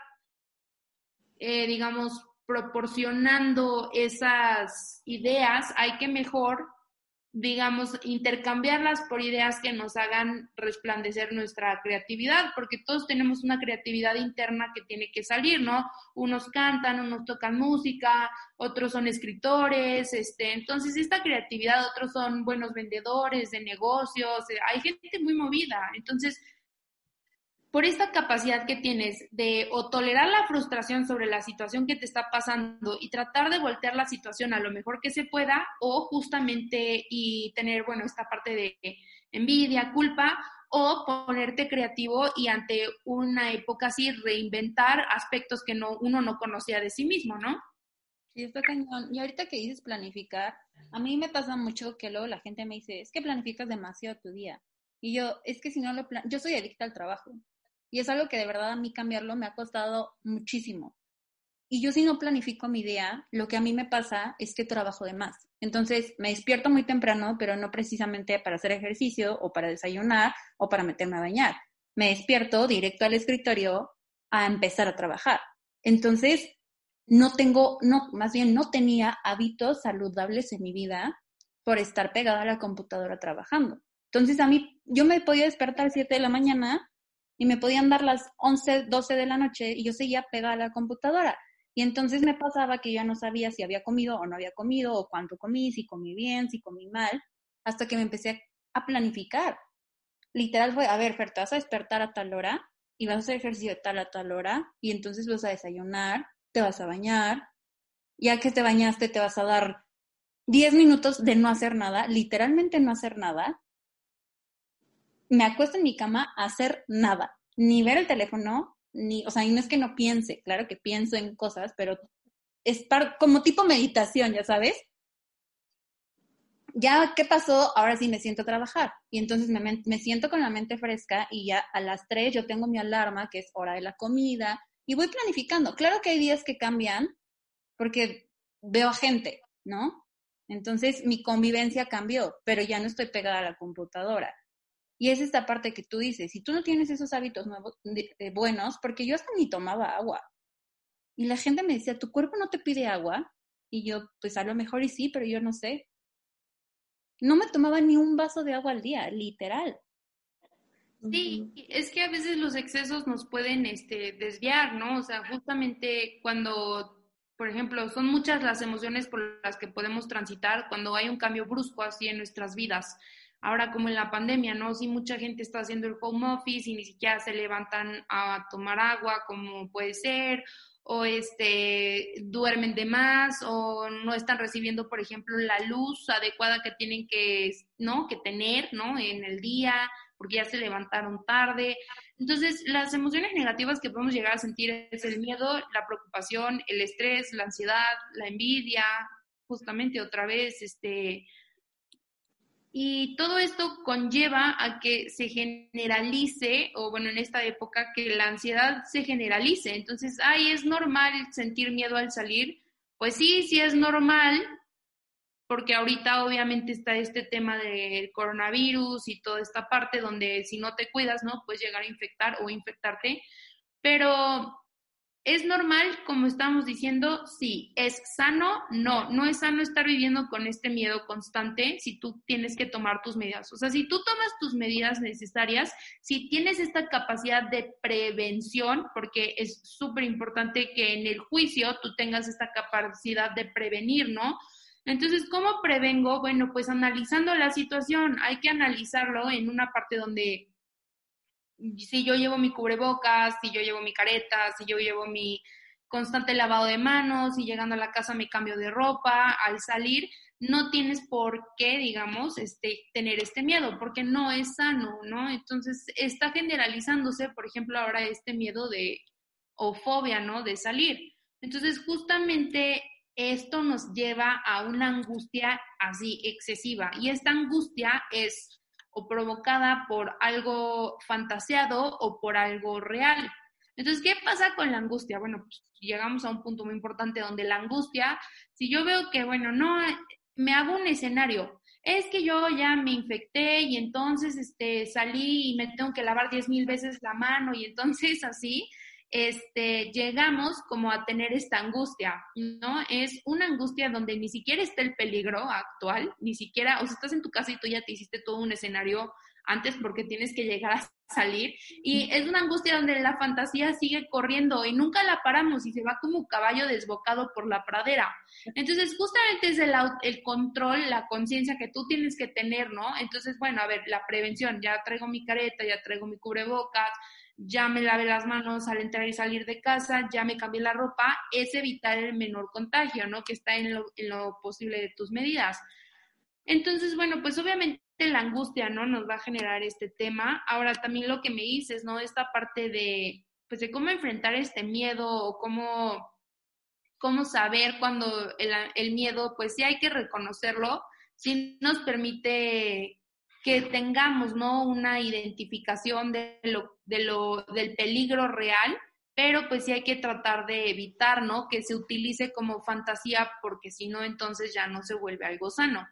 S4: eh, digamos, proporcionando esas ideas, hay que mejor, digamos, intercambiarlas por ideas que nos hagan resplandecer nuestra creatividad, porque todos tenemos una creatividad interna que tiene que salir, ¿no? Unos cantan, unos tocan música, otros son escritores, este, entonces esta creatividad, otros son buenos vendedores de negocios, eh, hay gente muy movida, entonces por esta capacidad que tienes de o tolerar la frustración sobre la situación que te está pasando y tratar de voltear la situación a lo mejor que se pueda o justamente y tener, bueno, esta parte de envidia, culpa o ponerte creativo y ante una época así reinventar aspectos que no, uno no conocía de sí mismo, ¿no?
S1: Sí, está cañón. Y ahorita que dices planificar, a mí me pasa mucho que luego la gente me dice, es que planificas demasiado tu día. Y yo, es que si no lo plan yo soy adicta al trabajo. Y es algo que de verdad a mí cambiarlo me ha costado muchísimo. Y yo si no planifico mi día, lo que a mí me pasa es que trabajo de más. Entonces me despierto muy temprano, pero no precisamente para hacer ejercicio o para desayunar o para meterme a bañar. Me despierto directo al escritorio a empezar a trabajar. Entonces, no tengo, no, más bien no tenía hábitos saludables en mi vida por estar pegada a la computadora trabajando. Entonces, a mí, yo me podía despertar a 7 de la mañana y me podían dar las 11, 12 de la noche y yo seguía pegada a la computadora. Y entonces me pasaba que yo no sabía si había comido o no había comido, o cuánto comí, si comí bien, si comí mal, hasta que me empecé a planificar. Literal fue, a ver, Fer, te vas a despertar a tal hora y vas a hacer ejercicio de tal a tal hora y entonces vas a desayunar, te vas a bañar, ya que te bañaste te vas a dar 10 minutos de no hacer nada, literalmente no hacer nada. Me acuesto en mi cama a hacer nada, ni ver el teléfono, ni, o sea, y no es que no piense, claro que pienso en cosas, pero es como tipo meditación, ya sabes. Ya, ¿qué pasó? Ahora sí me siento a trabajar. Y entonces me, me siento con la mente fresca y ya a las 3 yo tengo mi alarma, que es hora de la comida, y voy planificando. Claro que hay días que cambian porque veo a gente, ¿no? Entonces mi convivencia cambió, pero ya no estoy pegada a la computadora. Y es esta parte que tú dices, si tú no tienes esos hábitos nuevos, buenos, porque yo hasta ni tomaba agua. Y la gente me decía, ¿tu cuerpo no te pide agua? Y yo, pues a lo mejor y sí, pero yo no sé. No me tomaba ni un vaso de agua al día, literal.
S4: Sí, es que a veces los excesos nos pueden este, desviar, ¿no? O sea, justamente cuando, por ejemplo, son muchas las emociones por las que podemos transitar cuando hay un cambio brusco así en nuestras vidas ahora como en la pandemia, ¿no? Sí, mucha gente está haciendo el home office y ni siquiera se levantan a tomar agua como puede ser, o este, duermen de más, o no están recibiendo, por ejemplo, la luz adecuada que tienen que, ¿no? Que tener, ¿no? En el día, porque ya se levantaron tarde. Entonces, las emociones negativas que podemos llegar a sentir es el miedo, la preocupación, el estrés, la ansiedad, la envidia, justamente otra vez, este, y todo esto conlleva a que se generalice, o bueno, en esta época, que la ansiedad se generalice. Entonces, ay, es normal sentir miedo al salir. Pues sí, sí es normal, porque ahorita obviamente está este tema del coronavirus y toda esta parte donde si no te cuidas, ¿no? Puedes llegar a infectar o infectarte. Pero ¿Es normal, como estamos diciendo? Sí. ¿Es sano? No. No es sano estar viviendo con este miedo constante si tú tienes que tomar tus medidas. O sea, si tú tomas tus medidas necesarias, si tienes esta capacidad de prevención, porque es súper importante que en el juicio tú tengas esta capacidad de prevenir, ¿no? Entonces, ¿cómo prevengo? Bueno, pues analizando la situación. Hay que analizarlo en una parte donde si yo llevo mi cubrebocas, si yo llevo mi careta, si yo llevo mi constante lavado de manos, y llegando a la casa me cambio de ropa, al salir, no tienes por qué, digamos, este, tener este miedo, porque no es sano, ¿no? Entonces está generalizándose, por ejemplo, ahora este miedo de, o fobia, ¿no? De salir. Entonces, justamente esto nos lleva a una angustia así excesiva, y esta angustia es o provocada por algo fantaseado o por algo real. Entonces, ¿qué pasa con la angustia? Bueno, pues llegamos a un punto muy importante donde la angustia, si yo veo que, bueno, no, me hago un escenario, es que yo ya me infecté y entonces este, salí y me tengo que lavar diez mil veces la mano y entonces así, este, llegamos como a tener esta angustia, ¿no? Es una angustia donde ni siquiera está el peligro actual, ni siquiera, o sea, estás en tu casa y tú ya te hiciste todo un escenario antes porque tienes que llegar a salir y es una angustia donde la fantasía sigue corriendo y nunca la paramos y se va como caballo desbocado por la pradera. Entonces, justamente es el, el control, la conciencia que tú tienes que tener, ¿no? Entonces, bueno, a ver, la prevención, ya traigo mi careta, ya traigo mi cubrebocas, ya me lavé las manos al entrar y salir de casa, ya me cambié la ropa, es evitar el menor contagio, ¿no? Que está en lo, en lo posible de tus medidas. Entonces, bueno, pues obviamente la angustia, ¿no? Nos va a generar este tema. Ahora también lo que me dices, ¿no? Esta parte de, pues de cómo enfrentar este miedo o cómo, cómo saber cuando el, el miedo, pues sí hay que reconocerlo, sí nos permite que tengamos, ¿no? Una identificación de lo, de lo, del peligro real, pero pues sí hay que tratar de evitar, ¿no? Que se utilice como fantasía porque si no, entonces ya no se vuelve algo sano.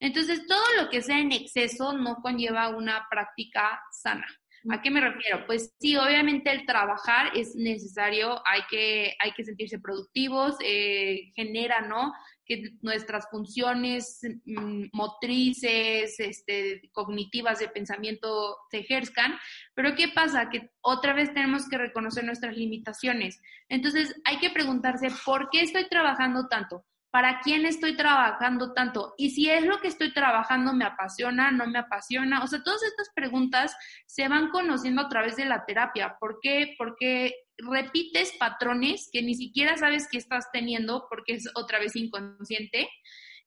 S4: Entonces, todo lo que sea en exceso no conlleva una práctica sana. ¿A qué me refiero? Pues sí, obviamente el trabajar es necesario, hay que, hay que sentirse productivos, eh, genera, ¿no? Que nuestras funciones mm, motrices, este, cognitivas de pensamiento se ejerzcan, pero ¿qué pasa? Que otra vez tenemos que reconocer nuestras limitaciones. Entonces hay que preguntarse, ¿por qué estoy trabajando tanto? ¿Para quién estoy trabajando tanto? Y si es lo que estoy trabajando me apasiona, no me apasiona. O sea, todas estas preguntas se van conociendo a través de la terapia. ¿Por qué? Porque repites patrones que ni siquiera sabes que estás teniendo porque es otra vez inconsciente.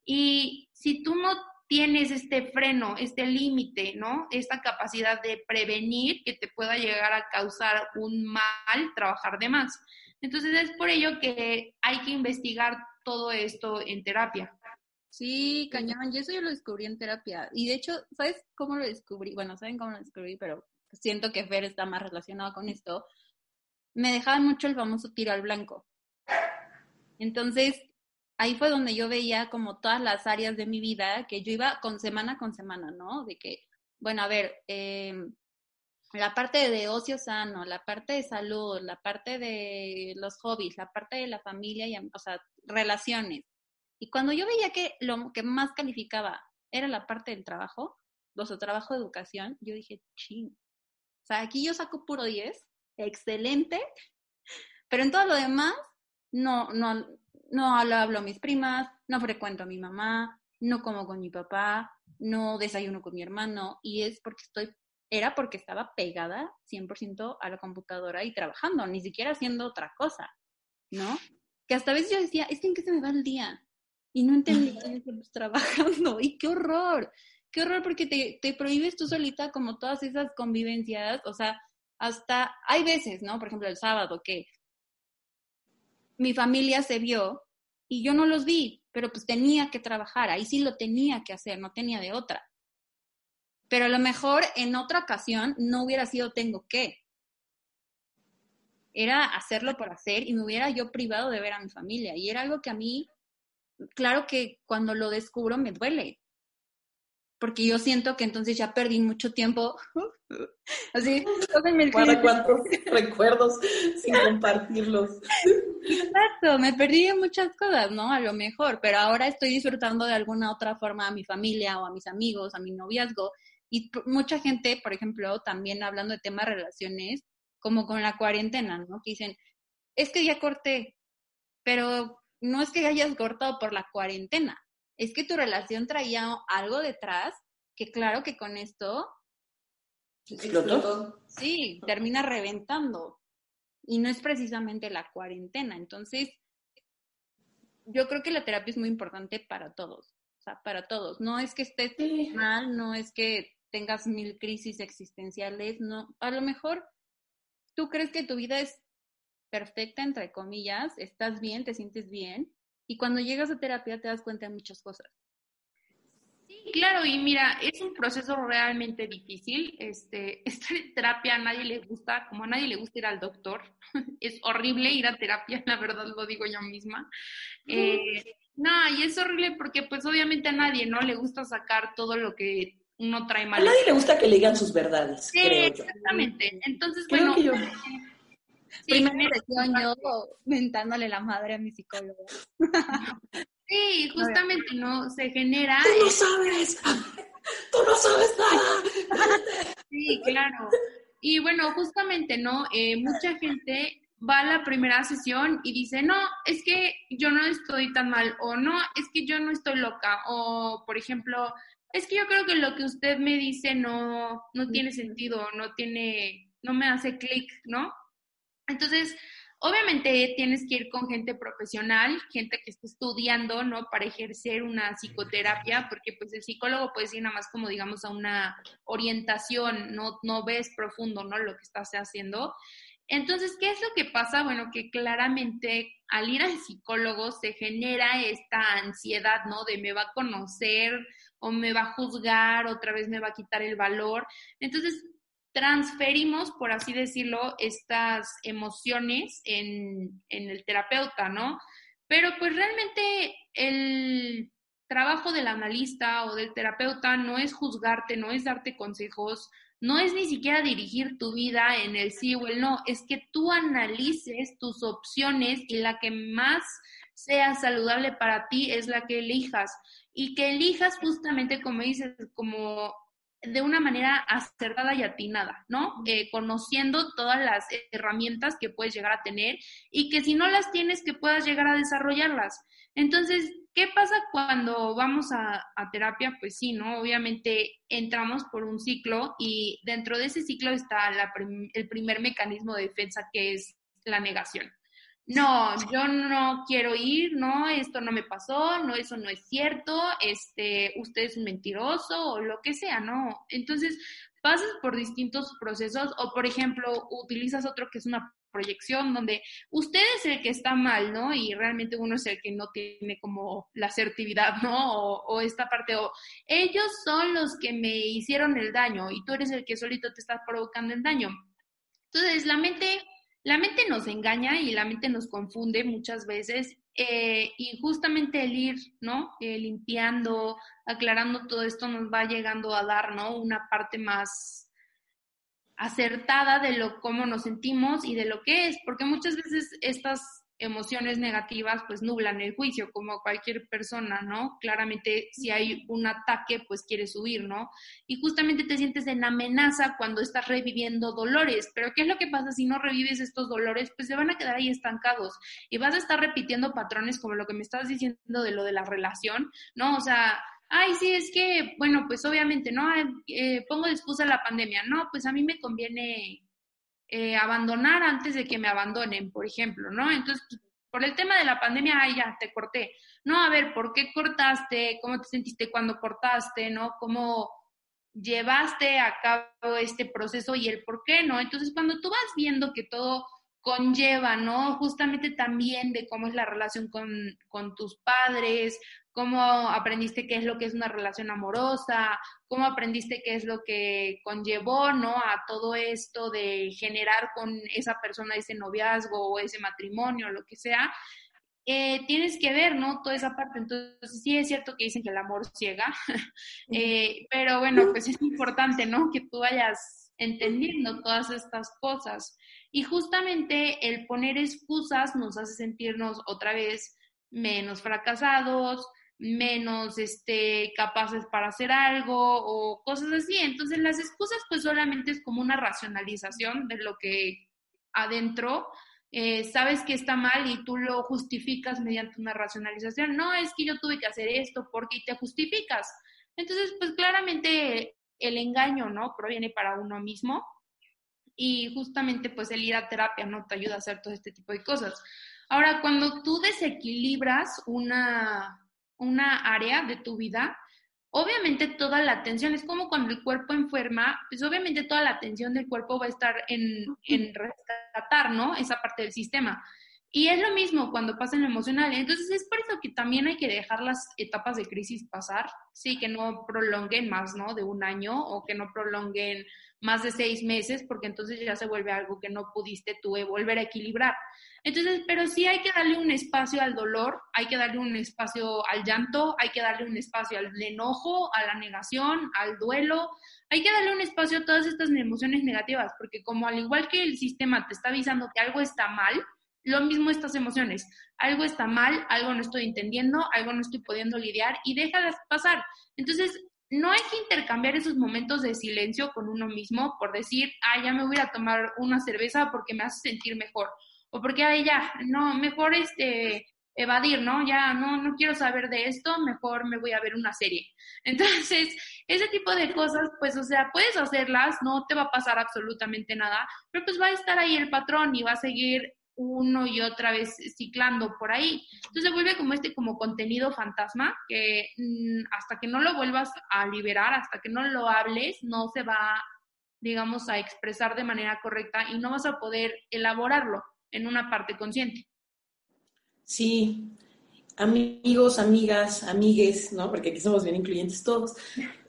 S4: Y si tú no tienes este freno, este límite, ¿no? Esta capacidad de prevenir que te pueda llegar a causar un mal trabajar de más. Entonces es por ello que hay que investigar todo esto en terapia.
S1: Sí, cañón, y eso yo lo descubrí en terapia. Y de hecho, ¿sabes cómo lo descubrí? Bueno, saben cómo lo descubrí, pero siento que Fer está más relacionado con esto. Me dejaba mucho el famoso tiro al blanco. Entonces, ahí fue donde yo veía como todas las áreas de mi vida que yo iba con semana con semana, ¿no? De que, bueno, a ver, eh, la parte de ocio sano, la parte de salud, la parte de los hobbies, la parte de la familia, y, o sea, relaciones. Y cuando yo veía que lo que más calificaba era la parte del trabajo, o trabajo de educación, yo dije, ching. O sea, aquí yo saco puro 10, excelente, pero en todo lo demás, no, no, no hablo a mis primas, no frecuento a mi mamá, no como con mi papá, no desayuno con mi hermano, y es porque estoy era porque estaba pegada 100% a la computadora y trabajando, ni siquiera haciendo otra cosa, ¿no? Que hasta a veces yo decía, es que en qué se me va el día. Y no entendía que pues, trabajando. Y qué horror, qué horror porque te, te prohíbes tú solita como todas esas convivencias, o sea, hasta hay veces, ¿no? Por ejemplo, el sábado que mi familia se vio y yo no los vi, pero pues tenía que trabajar, ahí sí lo tenía que hacer, no tenía de otra pero a lo mejor en otra ocasión no hubiera sido tengo que. Era hacerlo por hacer y me hubiera yo privado de ver a mi familia. Y era algo que a mí, claro que cuando lo descubro me duele. Porque yo siento que entonces ya perdí mucho tiempo. Así,
S3: ¿Para cuántos recuerdos sin compartirlos?
S1: Exacto, me perdí muchas cosas, ¿no? A lo mejor, pero ahora estoy disfrutando de alguna otra forma a mi familia o a mis amigos, a mi noviazgo, y mucha gente, por ejemplo, también hablando de temas relaciones, como con la cuarentena, ¿no? Que dicen, es que ya corté, pero no es que hayas cortado por la cuarentena, es que tu relación traía algo detrás que claro que con esto
S3: explotó.
S1: Sí, termina reventando. Y no es precisamente la cuarentena. Entonces, yo creo que la terapia es muy importante para todos. O sea, para todos. No es que estés mal, no es que tengas mil crisis existenciales, no, a lo mejor tú crees que tu vida es perfecta, entre comillas, estás bien, te sientes bien, y cuando llegas a terapia te das cuenta de muchas cosas.
S4: Sí, claro, y mira, es un proceso realmente difícil. Este, esta terapia a nadie le gusta, como a nadie le gusta ir al doctor. es horrible ir a terapia, la verdad lo digo yo misma. Eh, no, y es horrible porque pues obviamente a nadie no le gusta sacar todo lo que uno trae mal.
S3: A nadie le gusta que le digan sus verdades.
S4: Sí, exactamente. Entonces, bueno. yo...
S1: Primera impresión, yo mentándole la madre a mi psicólogo.
S4: Sí, justamente, ¿no? Se genera.
S3: ¡Tú no sabes! ¡Tú no sabes nada!
S4: Sí, claro. Y bueno, justamente, ¿no? Eh, mucha gente va a la primera sesión y dice, no, es que yo no estoy tan mal, o no, es que yo no estoy loca, o por ejemplo, es que yo creo que lo que usted me dice no, no tiene sentido, no tiene, no me hace clic, ¿no? Entonces, obviamente tienes que ir con gente profesional, gente que esté estudiando, ¿no? Para ejercer una psicoterapia, porque pues el psicólogo puede ir nada más como digamos a una orientación, no, no ves profundo, ¿no? Lo que estás haciendo. Entonces, ¿qué es lo que pasa? Bueno, que claramente al ir al psicólogo se genera esta ansiedad, ¿no? De me va a conocer o me va a juzgar, otra vez me va a quitar el valor. Entonces, transferimos, por así decirlo, estas emociones en, el terapeuta, ¿no? Pero pues realmente el trabajo del analista o del terapeuta no es juzgarte, no es darte consejos, no es ni siquiera dirigir tu vida en el sí o el no, es que tú analices tus opciones y la que más sea saludable para ti es la que elijas. Y que elijas justamente, como dices, como de una manera acertada y atinada, ¿no? Eh, conociendo todas las herramientas que puedes llegar a tener y que si no las tienes, que puedas llegar a desarrollarlas. Entonces, ¿qué pasa cuando vamos a, terapia? Pues sí, ¿no? Obviamente entramos por un ciclo y dentro de ese ciclo está el primer mecanismo de defensa que es la negación. No, yo no quiero ir, no, esto no me pasó, no, eso no es cierto, este, usted es un mentiroso o lo que sea, ¿no? Entonces, pasas por distintos procesos o, por ejemplo, utilizas otro que es una proyección donde usted es el que está mal, ¿no? Y realmente uno es el que no tiene como la asertividad, ¿no? O, esta parte, o ellos son los que me hicieron el daño y tú eres el que solito te estás provocando el daño. Entonces, la mente, la mente nos engaña y la mente nos confunde muchas veces eh, y justamente el ir, ¿no? Eh, limpiando, aclarando todo esto nos va llegando a dar, ¿no? Una parte más acertada de lo cómo nos sentimos y de lo que es, porque muchas veces estas emociones negativas pues nublan el juicio como cualquier persona, ¿no? Claramente si hay un ataque pues quieres huir, ¿no? Y justamente te sientes en amenaza cuando estás reviviendo dolores, pero ¿qué es lo que pasa si no revives estos dolores? Pues se van a quedar ahí estancados y vas a estar repitiendo patrones como lo que me estás diciendo de lo de la relación, ¿no? O sea, ay, sí, es que, bueno, pues obviamente, ¿no? Eh, pongo de excusa la pandemia, no, pues a mí me conviene eh, abandonar antes de que me abandonen, por ejemplo, ¿no? Entonces, por el tema de la pandemia, ay, ya, te corté. No, a ver, ¿por qué cortaste? ¿Cómo te sentiste cuando cortaste? ¿No? ¿Cómo llevaste a cabo este proceso y el por qué, ¿no? Entonces, cuando tú vas viendo que todo conlleva, ¿no? Justamente también de cómo es la relación con, con tus padres, cómo aprendiste qué es lo que es una relación amorosa, cómo aprendiste qué es lo que conllevó, ¿no? A todo esto de generar con esa persona ese noviazgo o ese matrimonio, lo que sea. Eh, tienes que ver, ¿no? Toda esa parte. Entonces, sí es cierto que dicen que el amor ciega, eh, pero bueno, pues es importante, ¿no? Que tú vayas entendiendo todas estas cosas. Y justamente el poner excusas nos hace sentirnos otra vez menos fracasados, menos este, capaces para hacer algo o cosas así. Entonces las excusas pues solamente es como una racionalización de lo que adentro eh, sabes que está mal y tú lo justificas mediante una racionalización. No, es que yo tuve que hacer esto porque te justificas. Entonces pues claramente el engaño, ¿no? Proviene para uno mismo y justamente pues el ir a terapia no te ayuda a hacer todo este tipo de cosas. Ahora, cuando tú desequilibras una, una área de tu vida, obviamente toda la atención, es como cuando el cuerpo enferma, pues obviamente toda la atención del cuerpo va a estar en, en rescatar, ¿no? Esa parte del sistema. Y es lo mismo cuando pasa en lo emocional. Entonces es por eso que también hay que dejar las etapas de crisis pasar, sí, que no prolonguen más, ¿no? De un año o que no prolonguen más de seis meses, porque entonces ya se vuelve algo que no pudiste tú volver a equilibrar. Entonces, pero sí hay que darle un espacio al dolor, hay que darle un espacio al llanto, hay que darle un espacio al enojo, a la negación, al duelo, hay que darle un espacio a todas estas emociones negativas, porque como al igual que el sistema te está avisando que algo está mal, lo mismo estas emociones, algo está mal, algo no estoy entendiendo, algo no estoy pudiendo lidiar y déjalas pasar. Entonces, no hay que intercambiar esos momentos de silencio con uno mismo por decir, ah, ya me voy a tomar una cerveza porque me hace sentir mejor o porque, ay, ya, no, mejor este, evadir, ¿no? Ya no, no quiero saber de esto, mejor me voy a ver una serie. Entonces, ese tipo de cosas, pues, o sea, puedes hacerlas, no te va a pasar absolutamente nada, pero pues va a estar ahí el patrón y va a seguir uno y otra vez ciclando por ahí. Entonces se vuelve como este como contenido fantasma que mm, hasta que no lo vuelvas a liberar, hasta que no lo hables, no se va, digamos, a expresar de manera correcta y no vas a poder elaborarlo en una parte consciente.
S3: Sí, amigos, amigas, amigues, ¿no? Porque aquí somos bien incluyentes todos.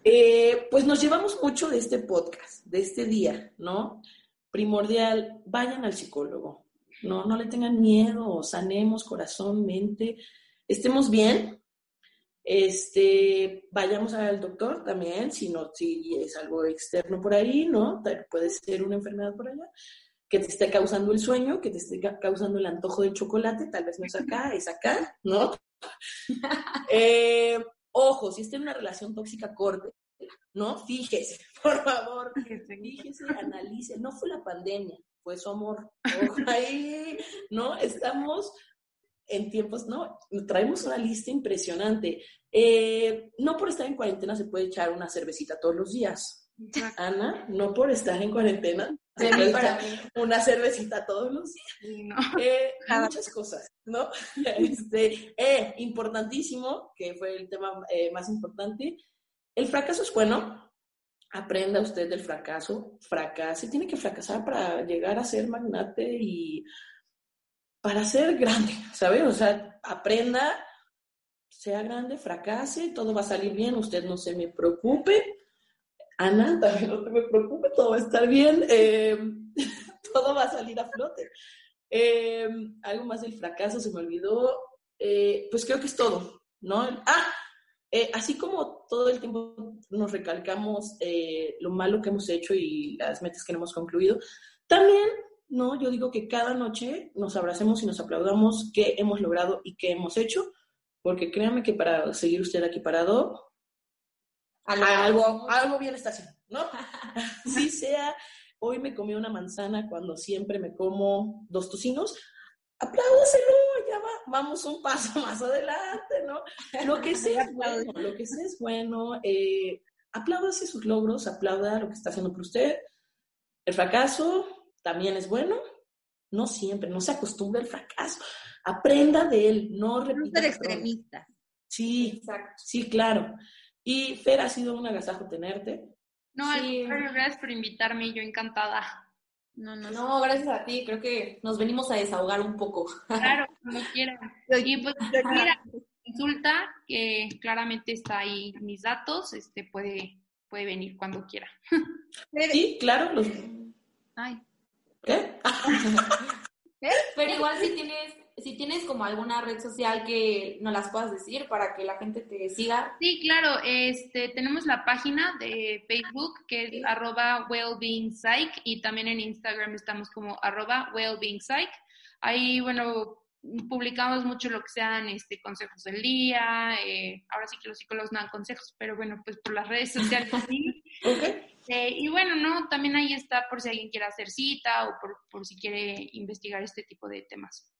S3: Eh, pues nos llevamos mucho de este podcast, de este día, ¿no? Primordial, vayan al psicólogo, no, no le tengan miedo, sanemos corazón, mente, estemos bien, este, vayamos al doctor también, si no, si es algo externo por ahí, ¿no? Puede ser una enfermedad por allá, que te esté causando el sueño, que te esté causando el antojo de chocolate, tal vez no es acá, es acá, ¿no? Eh, ojo, si está en una relación tóxica, corte, ¿no? Fíjese, por favor, fíjese, analice, no fue la pandemia, fue su amor. ahí, ¿no? Estamos en tiempos, ¿no? Traemos una lista impresionante. Eh, no por estar en cuarentena se puede echar una cervecita todos los días. Ana, no por estar en cuarentena una cervecita todos los días. Eh, muchas cosas, ¿no? Este, eh, importantísimo, que fue el tema más importante. El fracaso es bueno, aprenda usted del fracaso, fracase, tiene que fracasar para llegar a ser magnate y para ser grande, ¿sabe? O sea, aprenda, sea grande, fracase, todo va a salir bien, usted no se me preocupe. Ana, no se me preocupe, todo va a estar bien, eh, todo va a salir a flote. Eh, algo más del fracaso se me olvidó, eh, pues creo que es todo, ¿no? Ah, así como todo el tiempo nos recalcamos lo malo que hemos hecho y las metas que no hemos concluido, también, ¿no? Yo digo que cada noche nos abracemos y nos aplaudamos qué hemos logrado y qué hemos hecho, porque créanme que para seguir usted aquí parado, algo, algo bien está haciendo, ¿no? si sea, hoy me comí una manzana cuando siempre me como dos tocinos, apláudaselo, ya va, vamos un paso más adelante, ¿no? Lo que sea es bueno, lo que sea es bueno, eh, apláudase sus logros, aplauda lo que está haciendo por usted. El fracaso también es bueno, no siempre, no se acostumbre al fracaso, aprenda de él, no repita.
S1: No ser extremista.
S3: Sí, Exacto. sí, claro. Y Fer, ha sido un agasajo tenerte.
S4: No, gracias por invitarme, yo encantada.
S2: No, no, no, gracias a ti. Creo que nos venimos a desahogar un poco.
S4: Claro, como quieran. Y pues mira, resulta que claramente está ahí mis datos, este puede, puede venir cuando quiera.
S3: Sí, claro. Los...
S1: Ay.
S3: ¿Qué?
S2: Pero igual si tienes si tienes como alguna red social que nos las puedas decir para que la gente te siga.
S4: Sí, claro, este, tenemos la página de Facebook que es arroba wellbeingpsych y también en Instagram estamos como arroba wellbeingpsych. Ahí, bueno, publicamos mucho lo que sean este, consejos del día, eh, ahora sí que los psicólogos no dan consejos, pero bueno, pues por las redes sociales sí. Eh, y bueno, no, también ahí está por si alguien quiere hacer cita o por, por si quiere investigar este tipo de temas.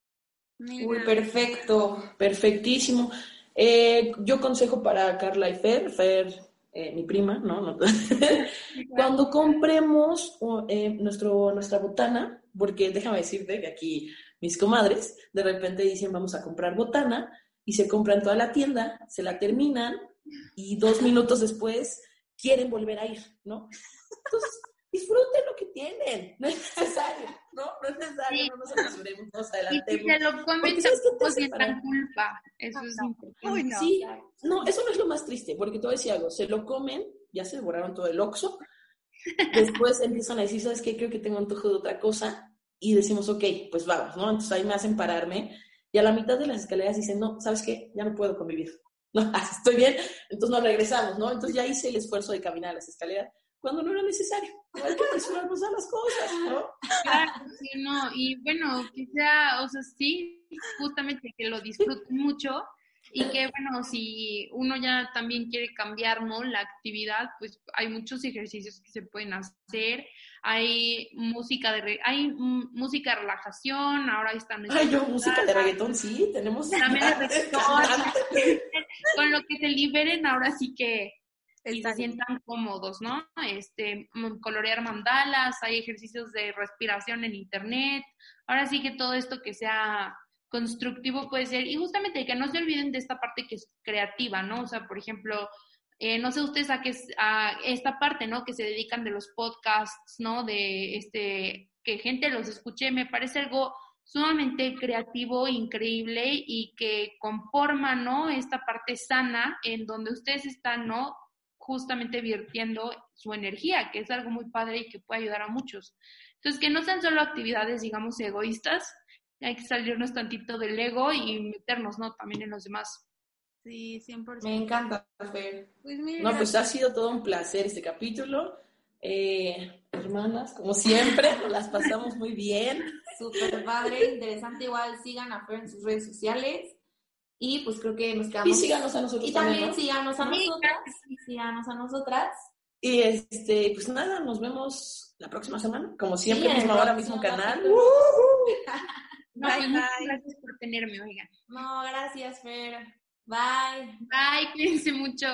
S3: Uy, perfecto, perfectísimo. Eh, yo consejo para Carla y Fer, Fer, eh, mi prima, ¿no? Cuando compremos eh, nuestro, nuestra botana, porque déjame decirte que aquí mis comadres de repente dicen vamos a comprar botana y se compran toda la tienda, se la terminan y dos minutos después quieren volver a ir, ¿no? Entonces, disfruten lo que tienen, no es necesario, ¿no? No es necesario, no nos apresuremos, nos adelantemos.
S4: Y si se lo comen, tampoco sientan culpa, eso es importante.
S3: no. Sí, no, eso no es lo más triste, porque te voy a decir algo, se lo comen, ya se devoraron todo el oxo, después empiezan a decir, ¿sabes qué? Creo que tengo antojo de otra cosa, y decimos, ok, pues vamos, ¿no? Entonces ahí me hacen pararme, y a la mitad de las escaleras dicen, no, ¿sabes qué? Ya no puedo convivir. No, estoy bien, entonces nos regresamos, ¿no? Entonces ya hice el esfuerzo de caminar las escaleras, cuando no era necesario. Hay que apresurarnos a las cosas, ¿no?
S4: Claro, sí, no. Y bueno, que sea, o sea, sí, justamente que lo disfruten mucho y que bueno, si uno ya también quiere cambiar, ¿no? La actividad, pues hay muchos ejercicios que se pueden hacer, hay música de, hay música de relajación, ahora están...
S3: Ay, yo, música de reggaetón, sí, tenemos... También de reggaetón,
S4: con lo que se liberen, ahora sí que y se sientan cómodos, ¿no? Este, colorear mandalas, hay ejercicios de respiración en internet. Ahora sí que todo esto que sea constructivo puede ser, y justamente que no se olviden de esta parte que es creativa, ¿no? O sea, por ejemplo, eh, no sé ustedes a qué a esta parte, ¿no? Que se dedican de los podcasts, ¿no? De este, que gente los escuche, me parece algo sumamente creativo, increíble y que conforma, ¿no? Esta parte sana en donde ustedes están, ¿no? Justamente virtiendo su energía, que es algo muy padre y que puede ayudar a muchos. Entonces, que no sean solo actividades, digamos, egoístas, hay que salirnos tantito del ego y meternos, ¿no? También en los demás.
S1: Sí, 100%.
S2: Me encanta, Fer.
S3: Pues no, pues ha sido todo un placer este capítulo. Eh, hermanas, como siempre, las pasamos muy bien.
S2: Súper padre, interesante. Igual sigan a Fer en sus redes sociales. Y pues creo que nos quedamos.
S3: Y síganos a nosotros.
S2: Y también, síganos a nosotras. Y síganos a nosotras.
S3: Y este, pues nada, nos vemos la próxima semana. Como siempre, mismo misma hora, mismo canal.
S4: no, pues, gracias por tenerme, oigan.
S2: No, gracias, Fer. Bye.
S4: Bye, cuídense mucho.